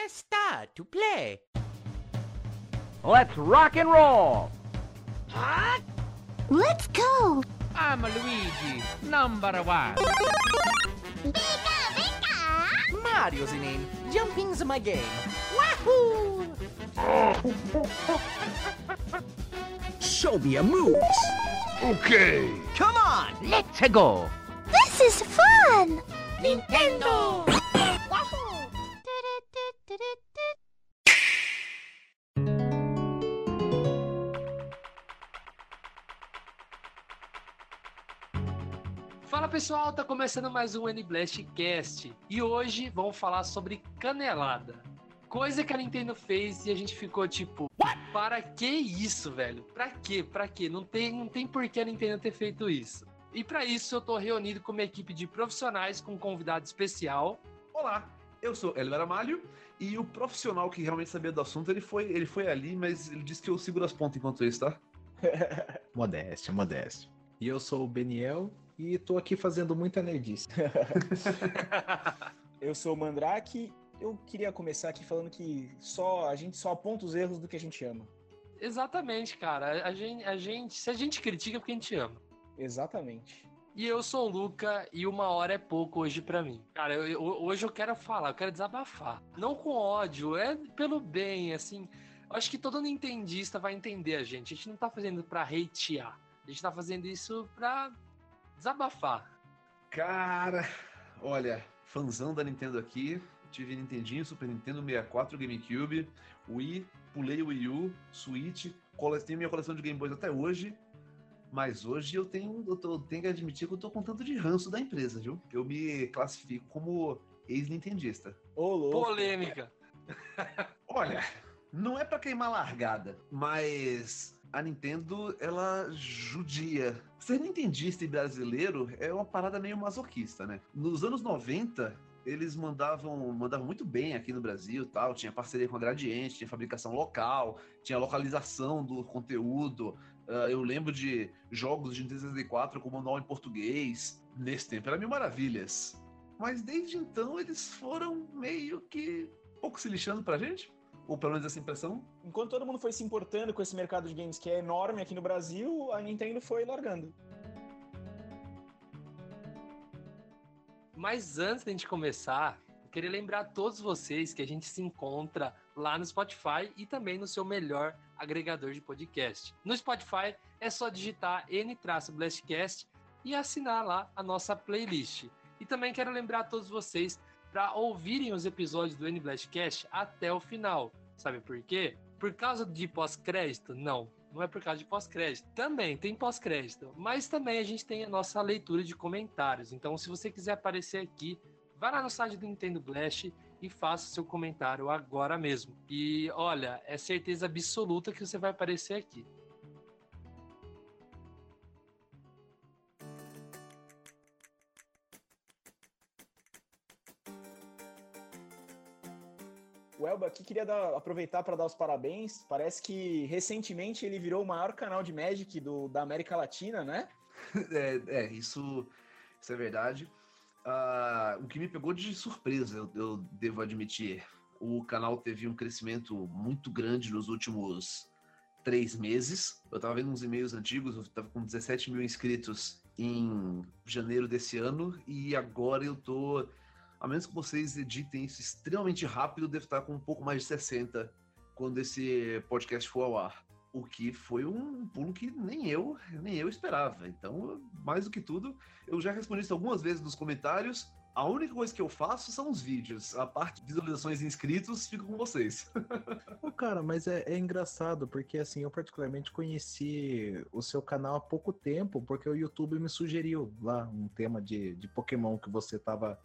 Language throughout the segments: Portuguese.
Let's start to play. Let's rock and roll! Let's go! I'm Luigi, number one. Vika, Vika! Mario's the name. Jumping's my game. Wahoo! Show me your moves. Okay. Come on, let's go! This is fun! Nintendo! Fala pessoal, tá começando mais um N-Blast Cast e hoje vamos falar sobre canelada. Coisa que a Nintendo fez e a gente ficou tipo, para que isso, velho? Pra quê? Pra quê? Não tem, não tem por que a Nintendo ter feito isso. E pra isso eu tô reunido com uma equipe de profissionais com um convidado especial. Olá, eu sou Elber Amalho e o profissional que realmente sabia do assunto, ele foi, ele foi ali, mas ele disse que eu seguro as pontas enquanto isso, tá? Modéstia, modéstia. E eu sou o Beniel e tô aqui fazendo muita nerdice. Eu sou o Mandrake. Eu queria começar aqui falando que só a gente só aponta os erros do que a gente ama. Exatamente, cara. A gente, a gente, se a gente critica é porque a gente ama. Exatamente. E eu sou o Luca e uma hora é pouco hoje pra mim. Cara, eu- eu- hoje eu quero falar, eu quero desabafar. Não com ódio, é pelo bem, assim. Acho que todo nintendista vai entender a gente. A gente não tá fazendo pra hatear. A gente tá fazendo isso pra desabafar. Cara, olha, fãzão da Nintendo aqui. Tive Nintendinho, Super Nintendo 64, GameCube, Wii, pulei o Wii U, Switch, tenho minha coleção de Game Boys até hoje. Mas hoje eu tenho, eu tô- tenho que admitir que eu tô com tanto de ranço da empresa, viu? Eu me classifico como ex-nintendista. Polêmica. Olha, não é pra queimar largada, mas a Nintendo, ela judia. Ser nintendista e brasileiro é uma parada meio masoquista, né? Nos anos 90, eles mandavam, mandavam muito bem aqui no Brasil, tal, tinha parceria com a Gradiente, tinha fabricação local, tinha localização do conteúdo. Ah, eu lembro de jogos de Nintendo 64 com manual em português. Nesse tempo era mil maravilhas. Mas desde então eles foram meio que pouco se lixando pra gente? Ou pelo menos essa impressão? Enquanto todo mundo foi se importando com esse mercado de games que é enorme aqui no Brasil, a Nintendo foi largando. Mas antes da gente começar, eu queria lembrar a todos vocês que a gente se encontra lá no Spotify e também no seu melhor agregador de podcast. No Spotify é só digitar N-Blastcast e assinar lá a nossa playlist. E também quero lembrar a todos vocês para ouvirem os episódios do N-Blastcast até o final. Sabe por quê? Por causa de pós-crédito? Não. Não é por causa de pós-crédito. Também tem pós-crédito. Mas também a gente tem a nossa leitura de comentários. Então, se você quiser aparecer aqui, vá lá no site do Nintendo Blast e faça seu comentário agora mesmo. E olha, é certeza absoluta que você vai aparecer aqui. O Elba aqui queria dar- aproveitar para dar os parabéns. Parece que recentemente ele virou o maior canal de Magic do, da América Latina, né? É, é, isso, isso é verdade. Ah, o que me pegou de surpresa, eu, eu devo admitir. O canal teve um crescimento muito grande nos últimos três meses. Eu tava vendo uns e-mails antigos, eu tava com 17 mil inscritos em janeiro desse ano, e agora eu tô. A menos que vocês editem isso extremamente rápido, eu devo estar com um pouco mais de 60 quando esse podcast for ao ar. O que foi um pulo que nem eu, nem eu esperava. Então, mais do que tudo, eu já respondi isso algumas vezes nos comentários. A única coisa que eu faço são os vídeos. A parte de visualizações e inscritos fica com vocês. Ô, cara, mas é, é engraçado, porque assim, eu particularmente conheci o seu canal há pouco tempo, porque o YouTube me sugeriu lá um tema de, de Pokémon que você tava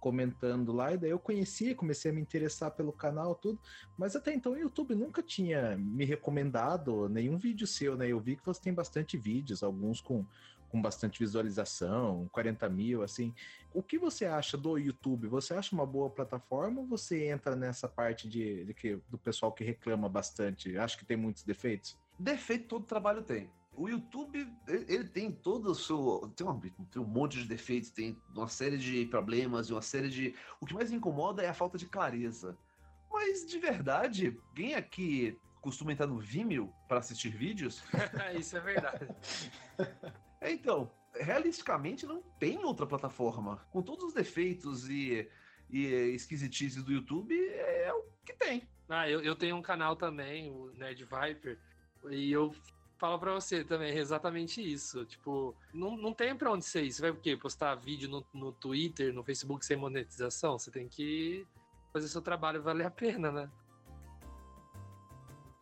comentando lá, e daí eu conheci, comecei a me interessar pelo canal, tudo, mas até então o YouTube nunca tinha me recomendado nenhum vídeo seu, né? Eu vi que você tem bastante vídeos, alguns com, com bastante visualização, 40 mil, assim. O que você acha do YouTube? Você acha uma boa plataforma ou você entra nessa parte de, de que, do pessoal que reclama bastante? Acha que tem muitos defeitos? Defeito todo trabalho tem. O YouTube, ele tem todo o seu. Tem, uma- tem um monte de defeitos, tem uma série de problemas e uma série de. O que mais me incomoda é a falta de clareza. Mas de verdade, quem aqui costuma entrar no Vimeo para assistir vídeos? Isso é verdade. Então, realisticamente não tem outra plataforma. Com todos os defeitos e, e esquisitices do YouTube, é o que tem. Ah, eu, eu tenho um canal também, o Nerd Viper, e eu falo pra você também exatamente isso. Tipo, não, não tem pra onde ser isso. Você vai o quê? Postar vídeo no, no Twitter, no Facebook sem monetização? Você tem que fazer seu trabalho valer a pena, né?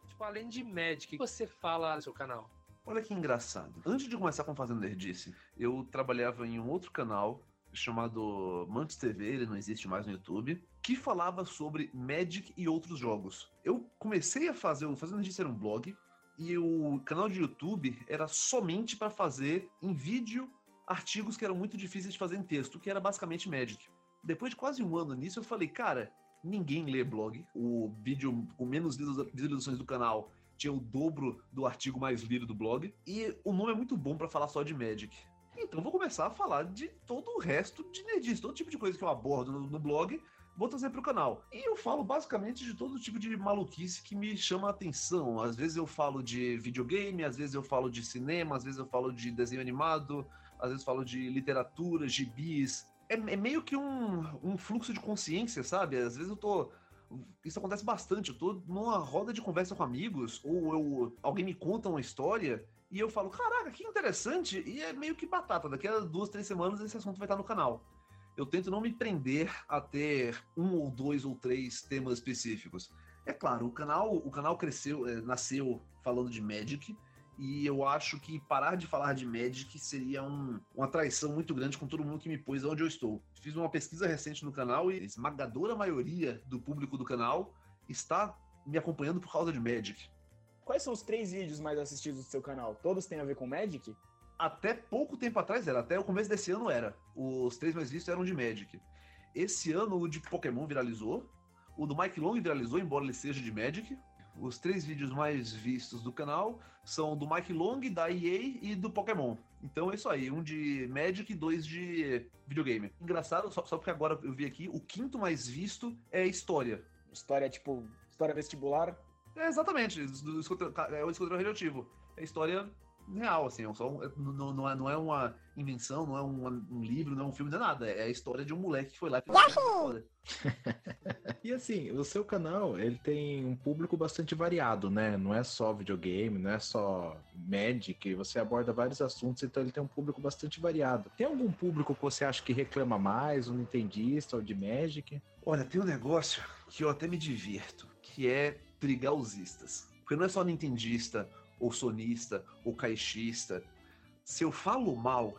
Tipo, além de Magic, o que você fala no seu canal? Olha que engraçado. Antes de começar com Fazendo Nerdice, eu trabalhava em um outro canal chamado Mantis TV, ele não existe mais no YouTube, que falava sobre Magic e outros jogos. Eu comecei a fazer, o Fazendo Nerdice era um blog, e o canal de YouTube era somente para fazer em vídeo artigos que eram muito difíceis de fazer em texto, que era basicamente Magic. Depois de quase um ano nisso, eu falei, cara, ninguém lê blog. O vídeo com menos visualizações do canal tinha o dobro do artigo mais lido do blog. E o nome é muito bom para falar só de Magic. Então vou começar a falar de todo o resto de nerdice, todo tipo de coisa que eu abordo no, no blog, vou trazer para o canal. E eu falo basicamente de todo tipo de maluquice que me chama a atenção. Às vezes eu falo de videogame, às vezes eu falo de cinema, às vezes eu falo de desenho animado, às vezes falo de literatura, gibis. É, é meio que um, um fluxo de consciência, sabe? Às vezes eu tô isso acontece bastante. Eu tô numa roda de conversa com amigos, ou eu, alguém me conta uma história e eu falo, caraca, que interessante, e é meio que batata. Daqui a duas, três semanas esse assunto vai estar no canal. Eu tento não me prender a ter um ou dois ou três temas específicos. É claro, o canal, o canal cresceu, é, nasceu falando de Magic, e eu acho que parar de falar de Magic seria um, uma traição muito grande com todo mundo que me pôs onde eu estou. Fiz uma pesquisa recente no canal e a esmagadora maioria do público do canal está me acompanhando por causa de Magic. Quais são os três vídeos mais assistidos do seu canal? Todos têm a ver com Magic? Até pouco tempo atrás era, até o começo desse ano era. Os três mais vistos eram de Magic. Esse ano o de Pokémon viralizou, o do Mike Long viralizou, embora ele seja de Magic. Os três vídeos mais vistos do canal são do Mike Long, da EA e do Pokémon. Então é isso aí, um de Magic e dois de videogame. Engraçado, só, só porque agora eu vi aqui, o quinto mais visto é História. História tipo, história vestibular? É, exatamente, é o escuadrão radioativo. É história real, assim, é só, um- é- não, não, é, não é uma invenção, não é um, um livro, não é um filme, não é nada. É a história de um moleque que foi lá e fez. E assim, o seu canal, ele tem um público bastante variado, né? Não é só videogame, não é só Magic, você aborda vários assuntos, então ele tem um público bastante variado. Tem algum público que você acha que reclama mais, um nintendista ou de Magic? Olha, tem um negócio que eu até me divirto, que é brigar os istas. Porque não é só nintendista, ou sonista, ou caixista. Se eu falo mal,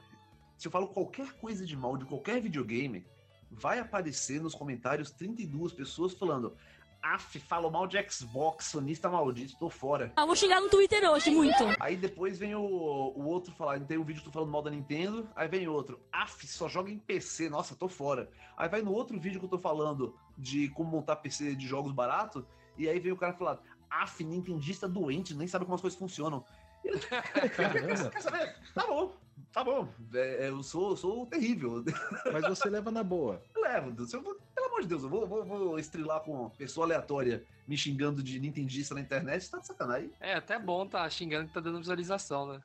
se eu falo qualquer coisa de mal de qualquer videogame, vai aparecer nos comentários 32 pessoas falando Aff, falo mal de Xbox, sonista maldito, tô fora. Ah, vou chegar no Twitter hoje, muito. Aí depois vem o, o outro falar, tem um vídeo que eu tô falando mal da Nintendo, aí vem outro, af, só joga em PC, nossa, tô fora. Aí vai no outro vídeo que eu tô falando de como montar PC de jogos barato, e aí vem o cara falar, af, nintendista doente, nem sabe como as coisas funcionam. Eu. Quer saber? Tá bom, tá bom, É, é, eu sou, sou terrível. Mas você leva na boa. Levo, Deus, eu vou- pelo amor de Deus, eu vou, vou, vou estrilar com uma pessoa aleatória me xingando de nintendista na internet, tá de sacanagem. É até bom tá xingando que tá dando visualização, né?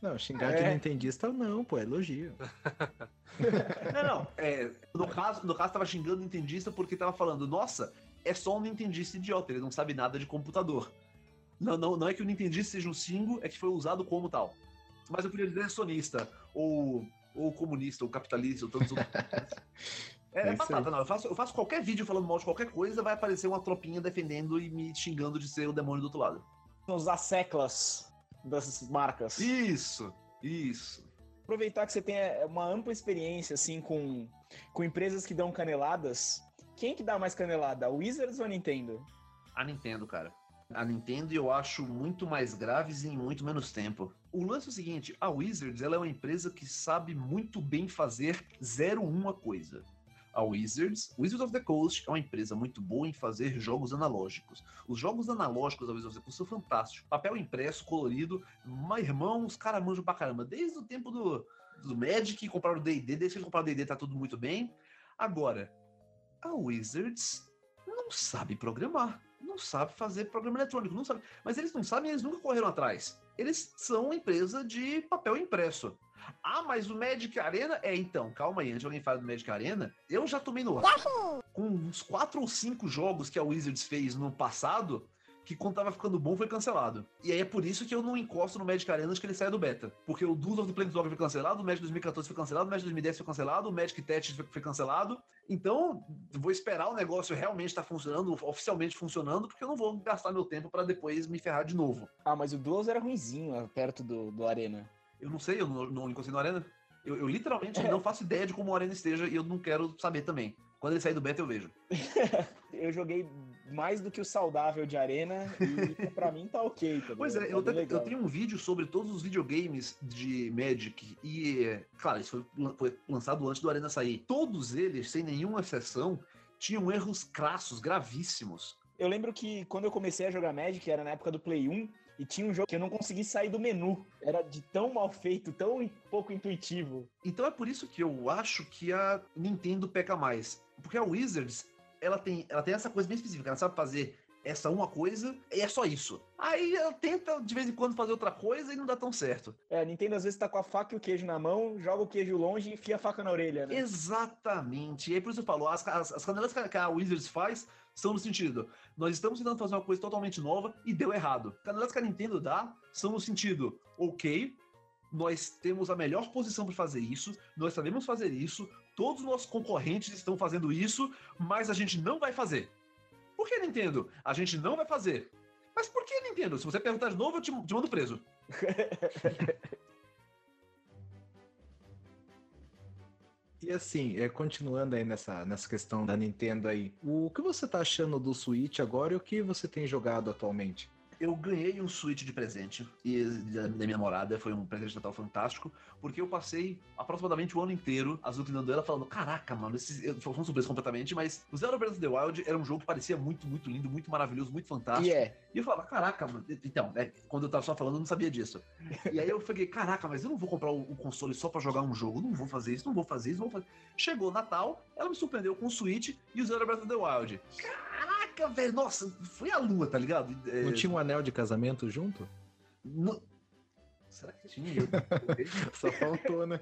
Não, xingar É. de nintendista não, pô, é elogio. Não, não. É, no, caso, no caso, tava xingando Nintendista porque tava falando, nossa, é só um Nintendista idiota, ele não sabe nada de computador. Não, não, não é que o Nintendista seja um single, é que foi usado como tal. Mas eu queria dizer sonista, ou, ou comunista, ou capitalista, ou tantos outros. É, É é batata, não. Eu faço, eu faço qualquer vídeo falando mal de qualquer coisa, vai aparecer uma tropinha defendendo e me xingando de ser o demônio do outro lado. São os asseclas das marcas. Isso, isso. aproveitar que você tem é, uma ampla experiência assim com, com empresas que dão caneladas. Quem que dá mais canelada, a Wizards ou a Nintendo? A Nintendo, cara. A Nintendo eu acho muito mais graves em muito menos tempo. O lance é o seguinte, a Wizards ela é uma empresa que sabe muito bem fazer zero uma coisa. A Wizards, Wizards of the Coast é uma empresa muito boa em fazer jogos analógicos. Os jogos analógicos da Wizards of the Coast são fantásticos. Papel impresso, colorido, mas irmão, os caras manjam pra caramba. Desde o tempo do, do Magic, compraram o D&D, desde que eles compraram o D&D tá tudo muito bem. Agora, a Wizards não sabe programar, não sabe fazer programa eletrônico, não sabe. Mas eles não sabem, eles nunca correram atrás. Eles são uma empresa de papel impresso. Ah, mas o Magic Arena é então, calma aí, antes de alguém falar do Magic Arena, eu já tomei no com uns quatro ou cinco jogos que a Wizards fez no passado, que quando tava ficando bom foi cancelado. E aí é por isso que eu não encosto no Magic Arena antes que ele saia do beta. Porque o Duel of the Planeswalker foi cancelado, o Magic 2014 foi cancelado, o Magic 2010 foi cancelado, o Magic Tactics foi, foi cancelado. Então, vou esperar o negócio realmente estar funcionando, oficialmente funcionando, porque eu não vou gastar meu tempo para depois me ferrar de novo. Ah, mas o Duels era ruimzinho perto do, do Arena. Eu não sei, eu não, não encostei no Arena. Eu, eu literalmente não faço ideia de como o Arena esteja e eu não quero saber também. Quando ele sair do beta, eu vejo. Eu joguei mais do que o saudável de Arena e pra mim tá ok. Tá Pois é, Tá eu, legal. eu tenho um vídeo sobre todos os videogames de Magic e, claro, isso foi, foi lançado antes do Arena sair. Todos eles, sem nenhuma exceção, tinham erros crassos, gravíssimos. Eu lembro que quando eu comecei a jogar Magic, era na época do Play 1, e tinha um jogo que eu não consegui sair do menu. Era de tão mal feito, tão pouco intuitivo. Então é por isso que eu acho que a Nintendo peca mais. Porque a Wizards, ela tem, ela tem essa coisa bem específica, ela sabe fazer essa uma coisa e é só isso. Aí ela tenta de vez em quando fazer outra coisa e não dá tão certo. É, a Nintendo às vezes tá com a faca e o queijo na mão, joga o queijo longe e enfia a faca na orelha, né? Exatamente. E aí por isso eu falo, as, as, as canelas que a Wizards faz são no sentido, nós estamos tentando fazer uma coisa totalmente nova e deu errado. Canelas que a Nintendo dá são no sentido, ok, nós temos a melhor posição para fazer isso, nós sabemos fazer isso, todos os nossos concorrentes estão fazendo isso, mas a gente não vai fazer. Por que, Nintendo? A gente não vai fazer. Mas por que, Nintendo? Se você perguntar de novo, eu te, te mando preso. E assim, é, continuando aí nessa, nessa questão da Nintendo aí, o que você tá achando do Switch agora e o que você tem jogado atualmente? Eu ganhei um Switch de presente e da, da minha namorada foi um presente de Natal fantástico, porque eu passei aproximadamente o ano inteiro azucrinando ela, falando: Caraca, mano, esse, eu- foi uma surpresa completamente, mas o Zelda Breath of the Wild era um jogo que parecia muito, muito lindo, muito maravilhoso, muito fantástico. E é. E eu falava, caraca, mano. Então, né, quando eu tava só falando, eu não sabia disso. E aí eu fiquei, caraca, mas eu não vou comprar o, o console só pra jogar um jogo. Não vou fazer isso, não vou fazer isso, não vou fazer. Chegou o Natal, ela me surpreendeu com o Switch e o Zelda Breath of the Wild. Caraca, velho, nossa, foi a lua, tá ligado? É, Não tinha um anel de casamento junto? não- Será que tinha? Eu- Só faltou, né?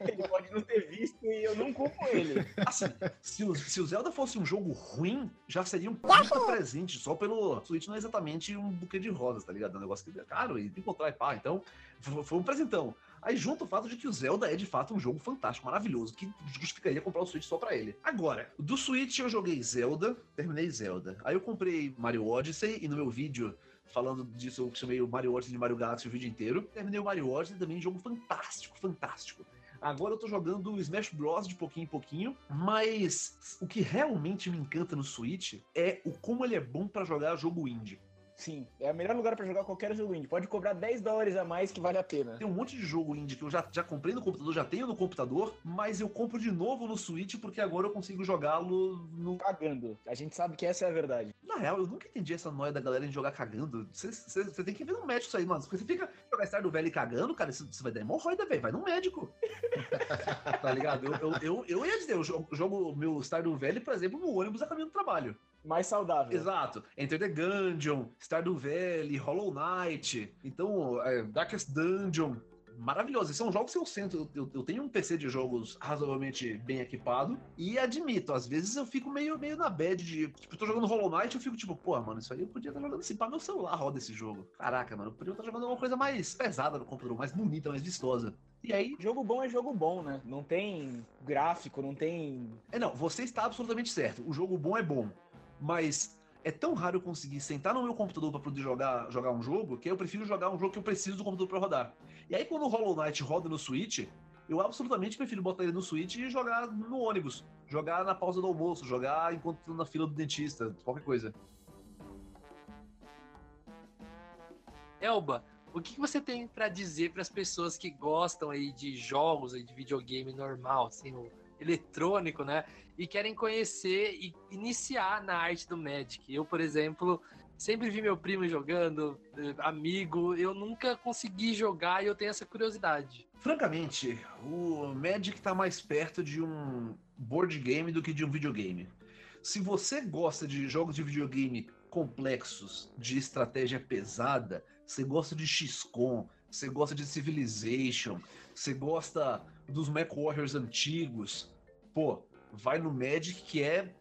Ele pode não ter visto e eu não culpo ele. Assim, se o, se o Zelda fosse um jogo ruim, já seria um puta presente. Só pelo Switch não é exatamente um buquê de rosas, tá ligado? É um negócio que é caro e tem que encontrar e pá. Então, foi, foi um presentão. Aí junto o fato de que o Zelda é de fato um jogo fantástico, maravilhoso, que justificaria comprar o Switch só pra ele. Agora, do Switch eu joguei Zelda, terminei Zelda. Aí eu comprei Mario Odyssey e no meu vídeo falando disso eu chamei o Mario Odyssey de Mario Galaxy o vídeo inteiro. Terminei o Mario Odyssey também, jogo fantástico, fantástico. Agora eu tô jogando Smash Bros de pouquinho em pouquinho, mas o que realmente me encanta no Switch é o como ele é bom pra jogar jogo indie. Sim, é o melhor lugar pra jogar qualquer jogo indie. Pode cobrar 10 dólares a mais que vale a pena. Tem um monte de jogo indie que eu já, já comprei no computador, já tenho no computador, mas eu compro de novo no Switch porque agora eu consigo jogá-lo no. Cagando. A gente sabe que essa é a verdade. Na real, eu nunca entendi essa noia da galera em jogar cagando. Você- Você você tem que ver no médico isso aí, mano. Porque você fica jogar Stardew Valley cagando, cara, isso vai dar hemorroida, velho. Vai no médico. tá ligado? Eu, eu, eu, eu ia dizer, eu jogo, meu Stardew Valley, por exemplo, no ônibus a caminho do trabalho. Mais saudável. Exato. Enter the Gungeon, Stardew Valley, Hollow Knight, então, é, Darkest Dungeon. Maravilhoso. São jogos que eu sento. Eu, eu tenho um PC de jogos razoavelmente bem equipado. E admito, às vezes eu fico meio, meio na bad de. Tipo, eu tô jogando Hollow Knight eu fico tipo, pô, mano, isso aí eu podia estar jogando assim. Pá, meu celular roda esse jogo. Caraca, mano, eu podia estar jogando uma coisa mais pesada no computador, mais bonita, mais vistosa. E aí, Jogo bom é jogo bom, né? Não tem gráfico, não tem. É, não, você está absolutamente certo. O jogo bom é bom. Mas é tão raro eu conseguir sentar no meu computador para poder jogar, jogar um jogo que eu prefiro jogar um jogo que eu preciso do computador para rodar. E aí, quando o Hollow Knight roda no Switch, eu absolutamente prefiro botar ele no Switch e jogar no ônibus. Jogar na pausa do almoço, jogar enquanto tô na fila do dentista, qualquer coisa. Elba, o que você tem pra dizer para as pessoas que gostam aí de jogos aí de videogame normal, assim, o eletrônico, né? E querem conhecer e iniciar na arte do Magic. Eu, por exemplo, sempre vi meu primo jogando, eh, amigo, eu nunca consegui jogar e eu tenho essa curiosidade. Francamente, o Magic tá mais perto de um board game do que de um videogame. se você gosta de jogos de videogame complexos, de estratégia pesada, você gosta de XCOM, você gosta de Civilization, você gosta dos Mac Warriors antigos, pô, vai no Magic que é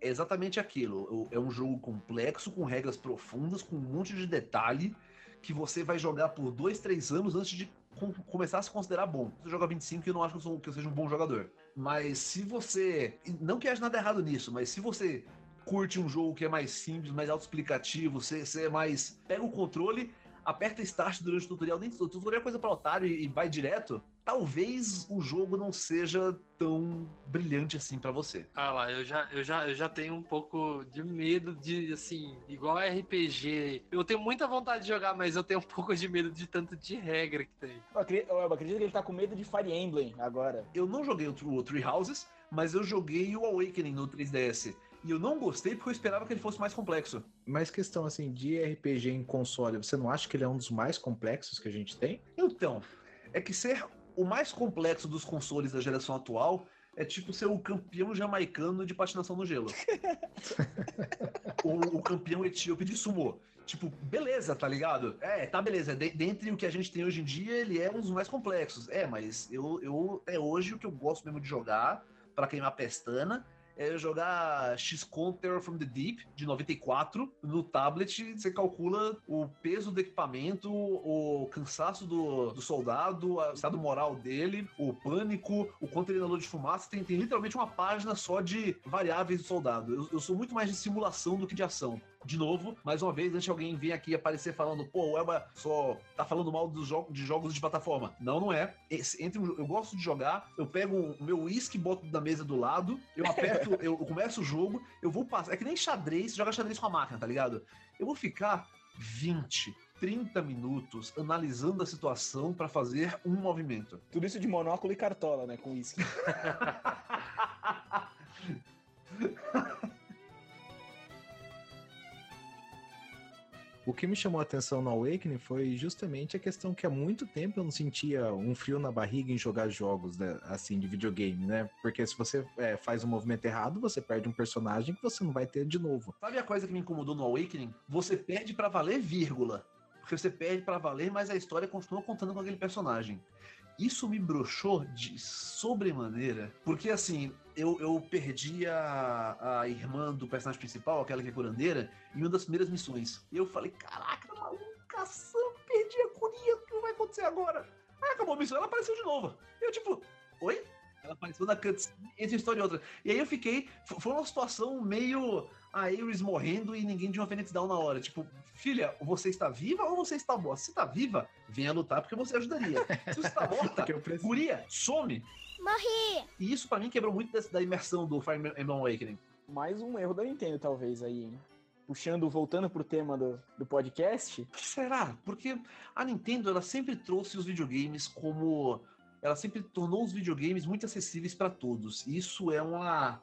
é exatamente aquilo. É um jogo complexo, com regras profundas, com um monte de detalhe, que você vai jogar por dois, três anos antes de com- começar a se considerar bom. Você joga 25 e eu não acho que eu, sou- que eu seja um bom jogador. Mas se você. Não que haja nada errado nisso, mas se você curte um jogo que é mais simples, mais autoexplicativo, você, você é mais. Pega o controle, aperta Start durante o tutorial, nem o tutorial é coisa pra otário e, e vai direto. Talvez o jogo não seja tão brilhante assim pra você. Ah lá, eu já, eu, já, eu já tenho um pouco de medo de, assim, igual RPG. Eu tenho muita vontade de jogar, mas eu tenho um pouco de medo de tanto de regra que tem. Eu acredito, eu acredito que ele tá com medo de Fire Emblem agora. Eu não joguei o Three Houses, mas eu joguei o Awakening no 3DS. E eu não gostei porque eu esperava que ele fosse mais complexo. Mas questão assim, de RPG em console, você não acha que ele é um dos mais complexos que a gente tem? Então, é que ser o mais complexo dos consoles da geração atual é tipo ser o campeão jamaicano de patinação no gelo. Ou o campeão etíope de sumô. Tipo, beleza, tá ligado? É, tá beleza. De- dentre o que a gente tem hoje em dia, ele é um dos mais complexos. É, mas eu, eu é hoje o que eu gosto mesmo de jogar, pra queimar pestana, é jogar XCOM Terror from the Deep, de 94, no tablet, você calcula o peso do equipamento, o cansaço do, do soldado, o estado moral dele, o pânico, o quanto ele inalou de fumaça, tem, tem literalmente uma página só de variáveis do soldado. Eu, eu sou muito mais de simulação do que de ação. De novo, mais uma vez, antes de alguém vir aqui aparecer falando, pô, o Elba só tá falando mal dos jo de jogos de plataforma. Não, não é. Esse- entre eu gosto de jogar, eu pego o meu uísque, boto na mesa do lado, eu aperto, eu, começo o jogo, eu vou passar. É que nem xadrez, joga xadrez com a máquina, tá ligado? Eu vou ficar 20, 30 minutos analisando a situação pra fazer um movimento. Tudo isso de monóculo e cartola, né? Com uísque. O que me chamou a atenção no Awakening foi justamente a questão que há muito tempo eu não sentia um frio na barriga em jogar jogos né, assim de videogame, né? Porque se você é, faz um movimento errado, você perde um personagem que você não vai ter de novo. Sabe a coisa que me incomodou no Awakening? Você perde pra valer, vírgula. Porque você perde pra valer, mas a história continua contando com aquele personagem. Isso me broxou de sobremaneira, porque assim, eu, eu perdi a, a irmã do personagem principal, aquela que é curandeira, em uma das primeiras missões. E eu falei, caraca, malucação, perdi a curia, o que vai acontecer agora? Aí acabou a missão, ela apareceu de novo. Eu tipo, oi? Ela apareceu na cutscene entre uma história e outra. E aí eu fiquei. Foi uma situação meio. A Iris morrendo e ninguém de uma Phoenix Down na hora. Tipo, filha, você está viva ou você está morta? Se está viva, venha lutar porque você ajudaria. Se você está morta, guria, some. Morri! E isso pra mim quebrou muito dessa- da imersão do Fire Emblem Awakening. Mais um erro da Nintendo, talvez, aí, hein? Puxando, voltando pro tema do, do podcast. Que será? Porque a Nintendo ela sempre trouxe os videogames como. Ela sempre tornou os videogames muito acessíveis para todos. Isso é uma,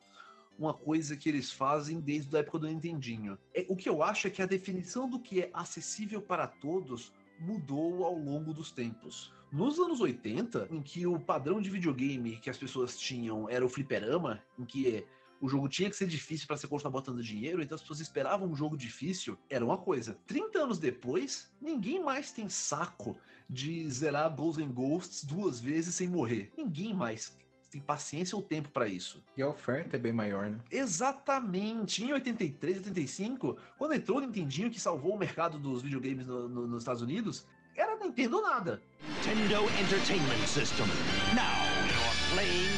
uma coisa que eles fazem desde a época do Nintendinho. É, o que eu acho é que a definição do que é acessível para todos mudou ao longo dos tempos. Nos anos 80, em que o padrão de videogame que as pessoas tinham era o fliperama, em que o jogo tinha que ser difícil para você continuar botando dinheiro, então as pessoas esperavam um jogo difícil, era uma coisa. 30 anos depois, ninguém mais tem saco de zerar Ghosts and Ghosts duas vezes sem morrer. Ninguém mais tem paciência ou tempo para isso. E a oferta é bem maior, né? Exatamente. Em 83, 85, quando entrou o Nintendinho que salvou o mercado dos videogames no- no- nos Estados Unidos, era Nintendo nada. Nintendo Entertainment System. Now you're playing.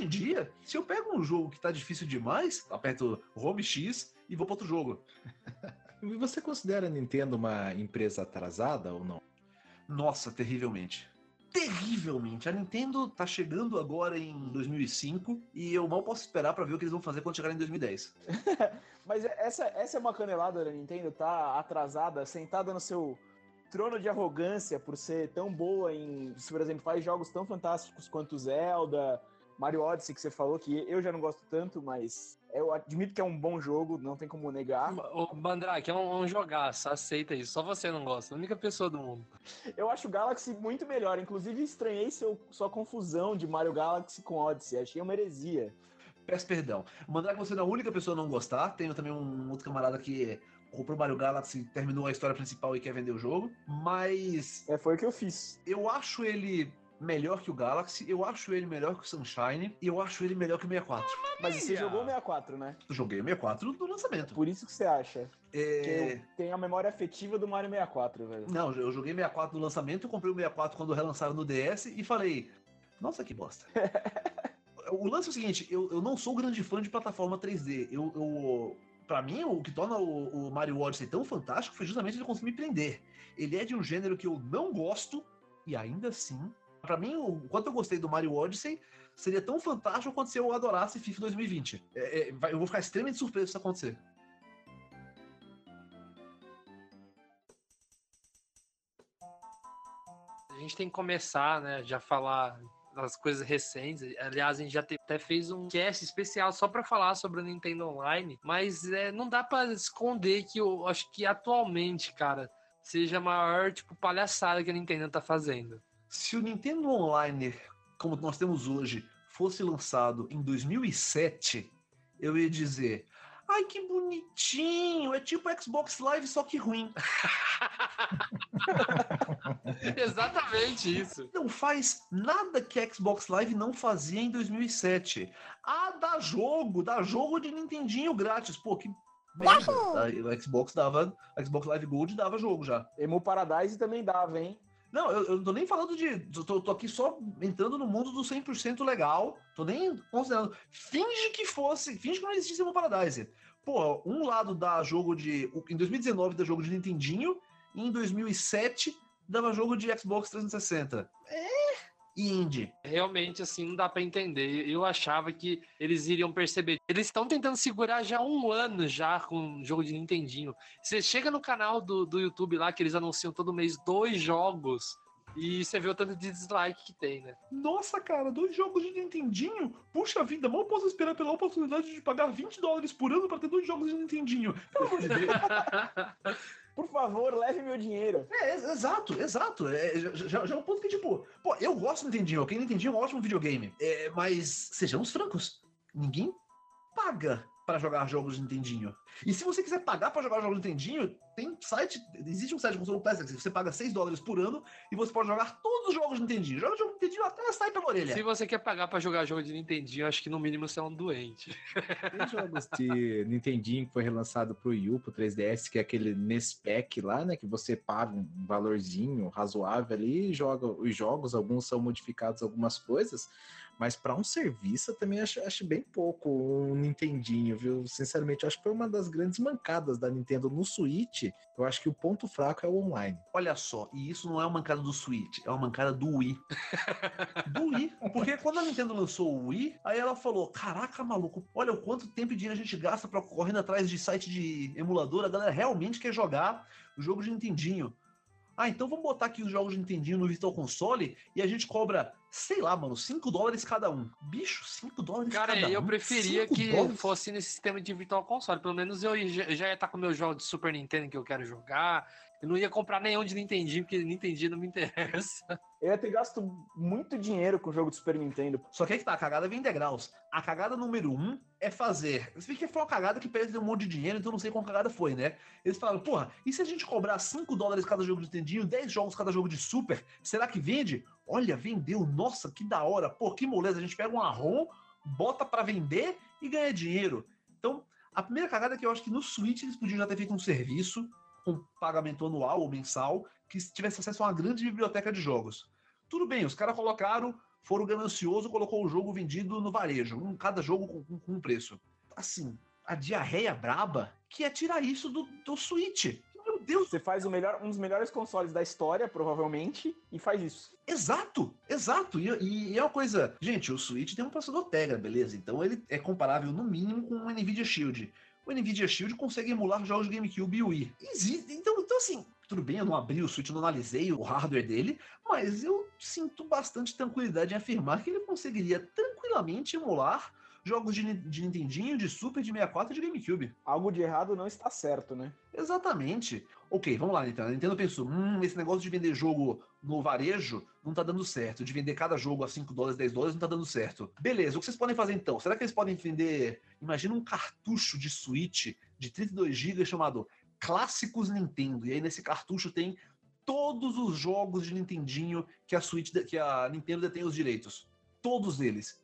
Hoje em dia, se eu pego um jogo que tá difícil demais, aperto Home X e vou para outro jogo. E você considera a Nintendo uma empresa atrasada ou não? Nossa, terrivelmente. Terrivelmente. A Nintendo tá chegando agora em 2005 e eu mal posso esperar para ver o que eles vão fazer quando chegar em 2010. Mas essa, essa é uma canelada da Nintendo, tá atrasada, sentada no seu trono de arrogância por ser tão boa em, se, por exemplo, faz jogos tão fantásticos quanto Zelda, Mario Odyssey, que você falou, que eu já não gosto tanto, mas eu admito que é um bom jogo, não tem como negar. O Mandrake é um, um jogaço, aceita isso. Só você não gosta, a única pessoa do mundo. Eu acho o Galaxy muito melhor. Inclusive, estranhei seu, sua confusão de Mario Galaxy com Odyssey. Achei uma heresia. Peço perdão. Mandar que você não é a única pessoa a não gostar. Tenho também um outro camarada que comprou Mario Galaxy, terminou a história principal e quer vender o jogo. Mas É, foi o que eu fiz. eu acho ele melhor que o Galaxy, eu acho ele melhor que o Sunshine e eu acho ele melhor que o 64. Mas você jogou o 64, né? Eu joguei o 64 no lançamento. Por isso que você acha. É, Que eu tenho a memória afetiva do Mario 64, velho. Não, eu joguei 64 no lançamento, eu comprei o 64 quando relançaram no DS e falei, nossa, que bosta. o lance é o seguinte, eu, eu não sou grande fã de plataforma 3D. Eu, eu, pra mim, o que torna o, o Mario Odyssey tão fantástico foi justamente ele conseguir me prender. Ele é de um gênero que eu não gosto e ainda assim, pra mim, o quanto eu gostei do Mario Odyssey seria tão fantástico quanto se eu adorasse FIFA 2020. É, é, eu vou ficar extremamente surpreso se isso acontecer. A gente tem que começar, né? Já falar das coisas recentes. Aliás, a gente já até fez um cast especial só para falar sobre o Nintendo Online, mas é, não dá para esconder que eu acho que atualmente, cara, seja a maior tipo palhaçada que a Nintendo tá fazendo. Se o Nintendo Online, como nós temos hoje, fosse lançado em 2007, eu ia dizer: ai que bonitinho, é tipo Xbox Live só que ruim. Exatamente isso. Não faz nada que a Xbox Live não fazia em 2007. Ah, dá jogo, dá jogo de Nintendinho grátis. Pô, que merda. A- O Xbox dava, a Xbox Live Gold dava jogo já. Emu Paradise também dava, hein? Não, eu, eu não tô nem falando de. Tô, tô aqui só entrando no mundo do 100% legal. Tô nem considerando. Finge que fosse. Finge que não existisse uma Paradise. Pô, um lado dá jogo de. Em 2019 dá jogo de Nintendinho. E em 2007 dava jogo de Xbox 360. É. E indie. Realmente, assim, não dá pra entender. Eu achava que eles iriam perceber. Eles estão tentando segurar já um ano já com o jogo de Nintendinho. Você chega no canal do, do YouTube lá, que eles anunciam todo mês dois jogos, e você vê o tanto de dislike que tem, né? Nossa, cara, dois jogos de Nintendinho? Puxa vida, mal posso esperar pela oportunidade de pagar 20 dólares por ano pra ter dois jogos de Nintendinho. Pelo amor de Deus. Por favor, leve meu dinheiro. É, ex- exato, exato. É, já, já- é um ponto que, tipo, pô, eu gosto do Nintendinho, ok? Nintendinho é um ótimo videogame. É, mas, sejamos francos, ninguém paga para jogar jogos de Nintendinho. E se você quiser pagar para jogar jogos de Nintendinho, tem site, existe um site de console Classic, que você paga 6 dólares por ano e você pode jogar todos os jogos de Nintendinho. Joga jogo de Nintendinho até sai pela orelha. Se você quer pagar pra jogar jogo de Nintendinho, acho que no mínimo você é um doente. Tem jogos de Nintendinho que foi relançado pro Wii U, pro 3DS, que é aquele NESPEC lá, né? Que você paga um valorzinho razoável ali e joga os jogos, alguns são modificados algumas coisas, mas para um serviço eu também acho, acho bem pouco o Nintendinho, viu? Sinceramente, eu acho que foi uma das grandes mancadas da Nintendo no Switch. Eu acho que o ponto fraco é o online. Olha só, e isso não é uma mancada do Switch, é uma mancada do Wii. do Wii. Porque quando a Nintendo lançou o Wii, aí ela falou: Caraca, maluco, olha o quanto tempo e dinheiro a gente gasta pra correndo atrás de site de emulador. A galera realmente quer jogar o jogo de Nintendinho. Ah, então vamos botar aqui os jogos de Nintendinho no Virtual Console e a gente cobra, sei lá, mano, 5 dólares cada um. Bicho, 5 dólares Cara, cada um. eu preferia Cinco que dólares? fosse nesse sistema de Virtual Console. Pelo menos eu já ia estar com meu jogo de Super Nintendo que eu quero jogar. Eu não ia comprar nenhum de Nintendinho, porque Nintendinho não me interessa. Eu ia ter gasto muito dinheiro com o jogo do Super Nintendo. Só que aí que tá, a cagada vem em degraus. A cagada número um é fazer. Se bem que foi uma cagada que ter um monte de dinheiro, então não sei qual cagada foi, né? Eles falaram, porra, e se a gente cobrar 5 dólares cada jogo de Nintendinho, 10 jogos cada jogo de Super, será que vende? Olha, vendeu, nossa, que da hora, pô, que moleza. A gente pega um ROM, bota pra vender e ganha dinheiro. Então, a primeira cagada é que eu acho que no Switch eles podiam já ter feito um serviço com pagamento anual ou mensal que tivesse acesso a uma grande biblioteca de jogos. Tudo bem, os caras colocaram, foram ganancioso, colocou o jogo vendido no varejo, um, cada jogo com, com- um preço. Assim, a diarreia braba que é tirar isso do, do Switch. Meu Deus, Você faz o melhor, um dos melhores consoles da história, provavelmente, e faz isso. Exato, exato. E, e- e é uma coisa. Gente, o Switch tem um processador Tegra, beleza? Então ele é comparável, no mínimo, com o Nvidia Shield. Nvidia Shield consegue emular jogos de GameCube e Wii. Existe. Então, então assim, Tudo bem, eu não abri o Switch, não analisei o hardware dele, mas eu sinto bastante tranquilidade em afirmar que ele conseguiria tranquilamente emular jogos de, de Nintendinho, de Super, de 64 e de GameCube. Algo de errado não está certo, né? Exatamente. Ok, vamos lá, Nintendo. A Nintendo pensou, hum, esse negócio de vender jogo no varejo não tá dando certo. De vender cada jogo a 5 dólares, 10 dólares não tá dando certo. Beleza, o que vocês podem fazer então? Será que eles podem vender, imagina um cartucho de Switch de 32 GB chamado Clássicos Nintendo. E aí nesse cartucho tem todos os jogos de Nintendinho que a Switch, que a Nintendo detém os direitos. Todos eles.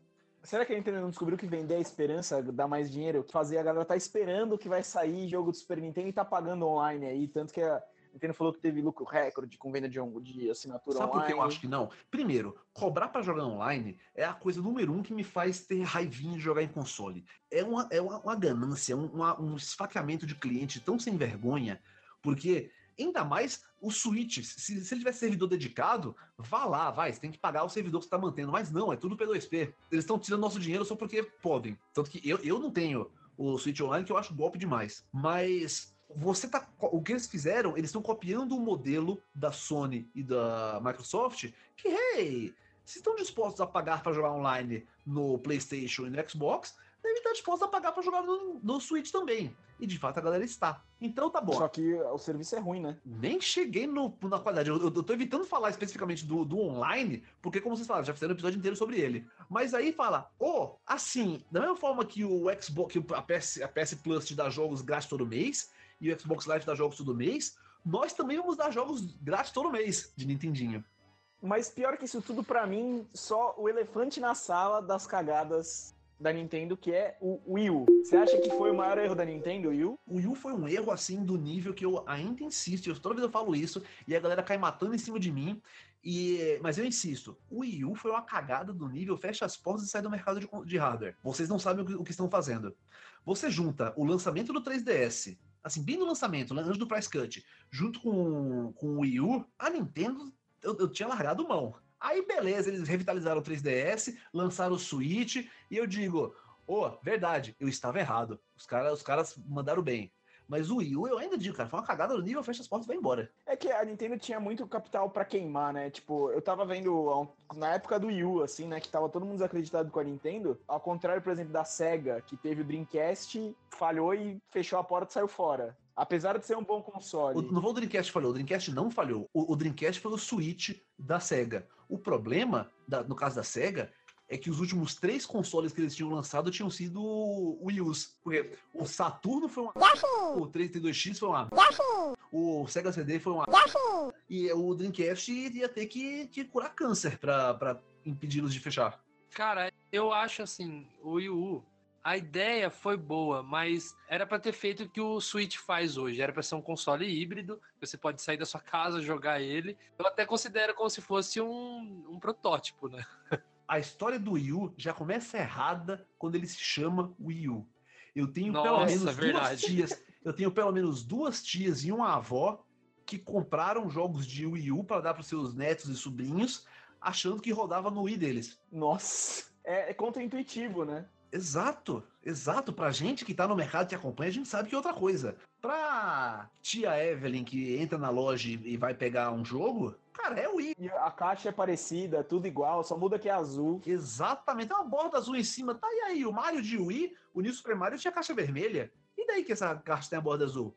Será que a Nintendo não descobriu que vender a esperança dá mais dinheiro? Que fazer a galera tá esperando que vai sair jogo do Super Nintendo e tá pagando online aí. Tanto que a Nintendo falou que teve lucro recorde com venda de, um- de assinatura Sabe por online. que eu acho que não? Primeiro, cobrar pra jogar online é a coisa número um que me faz ter raivinha de jogar em console. É uma, é uma, uma ganância, um, uma- um esfaqueamento de cliente tão sem vergonha, porque ainda mais o Switch, se, se ele tiver servidor dedicado, vá lá, vai, você tem que pagar o servidor que você tá mantendo, mas não, é tudo P2P. Eles estão tirando nosso dinheiro só porque podem. Tanto que eu, eu não tenho o Switch Online, que eu acho golpe demais. Mas você tá. O que eles fizeram, eles estão copiando o modelo da Sony e da Microsoft, que, hey, se estão dispostos a pagar para jogar online no PlayStation e no Xbox, devem estar dispostos a pagar para jogar no, no Switch também. E de fato a galera está. Então tá bom. Só que o serviço é ruim, né? Nem cheguei no, na qualidade. Eu, eu, eu tô evitando falar especificamente do, do online, porque, como vocês falaram, já fizeram um episódio inteiro sobre ele. Mas aí fala, ô, assim, da mesma forma que o Xbox, que a PS, a PS Plus te dá jogos grátis todo mês, e o Xbox Live dá jogos todo mês, nós também vamos dar jogos grátis todo mês de Nintendinho. Mas pior que isso tudo, pra mim, só o elefante na sala das cagadas da Nintendo, que é o Wii U. Você acha que foi o maior erro da Nintendo, Wii U? O Wii U foi um erro assim do nível que eu ainda insisto, eu, toda vez eu falo isso, e a galera cai matando em cima de mim. E, mas eu insisto, o Wii U foi uma cagada do nível, fecha as portas e sai do mercado de, de hardware. Vocês não sabem o que, o que estão fazendo. Você junta o lançamento do 3DS, assim, bem no lançamento, antes do price cut, junto com, com o Wii U, a Nintendo, eu, eu tinha largado mão. Aí beleza, eles revitalizaram o 3DS, lançaram o Switch, e eu digo, ô, verdade, eu estava errado. Os caras, os caras mandaram bem. Mas o Wii U, eu ainda digo, cara, foi uma cagada no nível, fecha as portas e vai embora. É que a Nintendo tinha muito capital pra queimar, né? Tipo, eu tava vendo na época do Wii U, assim, né? Que tava todo mundo desacreditado com a Nintendo. Ao contrário, por exemplo, da SEGA, que teve o Dreamcast, falhou e fechou a porta e saiu fora. Apesar de ser um bom console. O, não foi o Dreamcast que falhou, o Dreamcast não falhou. O, o Dreamcast foi o Switch da SEGA. O problema, da- no caso da SEGA, é que os últimos três consoles que eles tinham lançado tinham sido o Wii U's. Porque o Saturno foi uma. O 332X foi uma. O Sega CD foi uma. E o Dreamcast ia ter que, que curar câncer pra impedi-los de fechar. Cara, eu acho assim, o Wii U, a ideia foi boa, mas era pra ter feito o que o Switch faz hoje. Era pra ser um console híbrido, você pode sair da sua casa, jogar ele. Eu até considero como se fosse um, um protótipo, né? a história do Wii U já começa errada quando ele se chama Wii U. Eu tenho pelo Nossa, menos duas verdade. tias, eu tenho pelo menos duas tias e uma avó que compraram jogos de Wii U para dar para seus netos e sobrinhos, achando que rodava no Wii deles. Nossa, é, é contra-intuitivo, né? Exato, exato. Pra gente que tá no mercado que acompanha, a gente sabe que é outra coisa. Pra tia Evelyn que entra na loja e e vai pegar um jogo, cara, é o Wii. E a caixa é parecida, tudo igual, só muda que é azul. Exatamente, tem uma borda azul em cima. Tá e aí, o Mario de Wii, o New Super Mario tinha caixa vermelha. E daí que essa caixa tem a borda azul?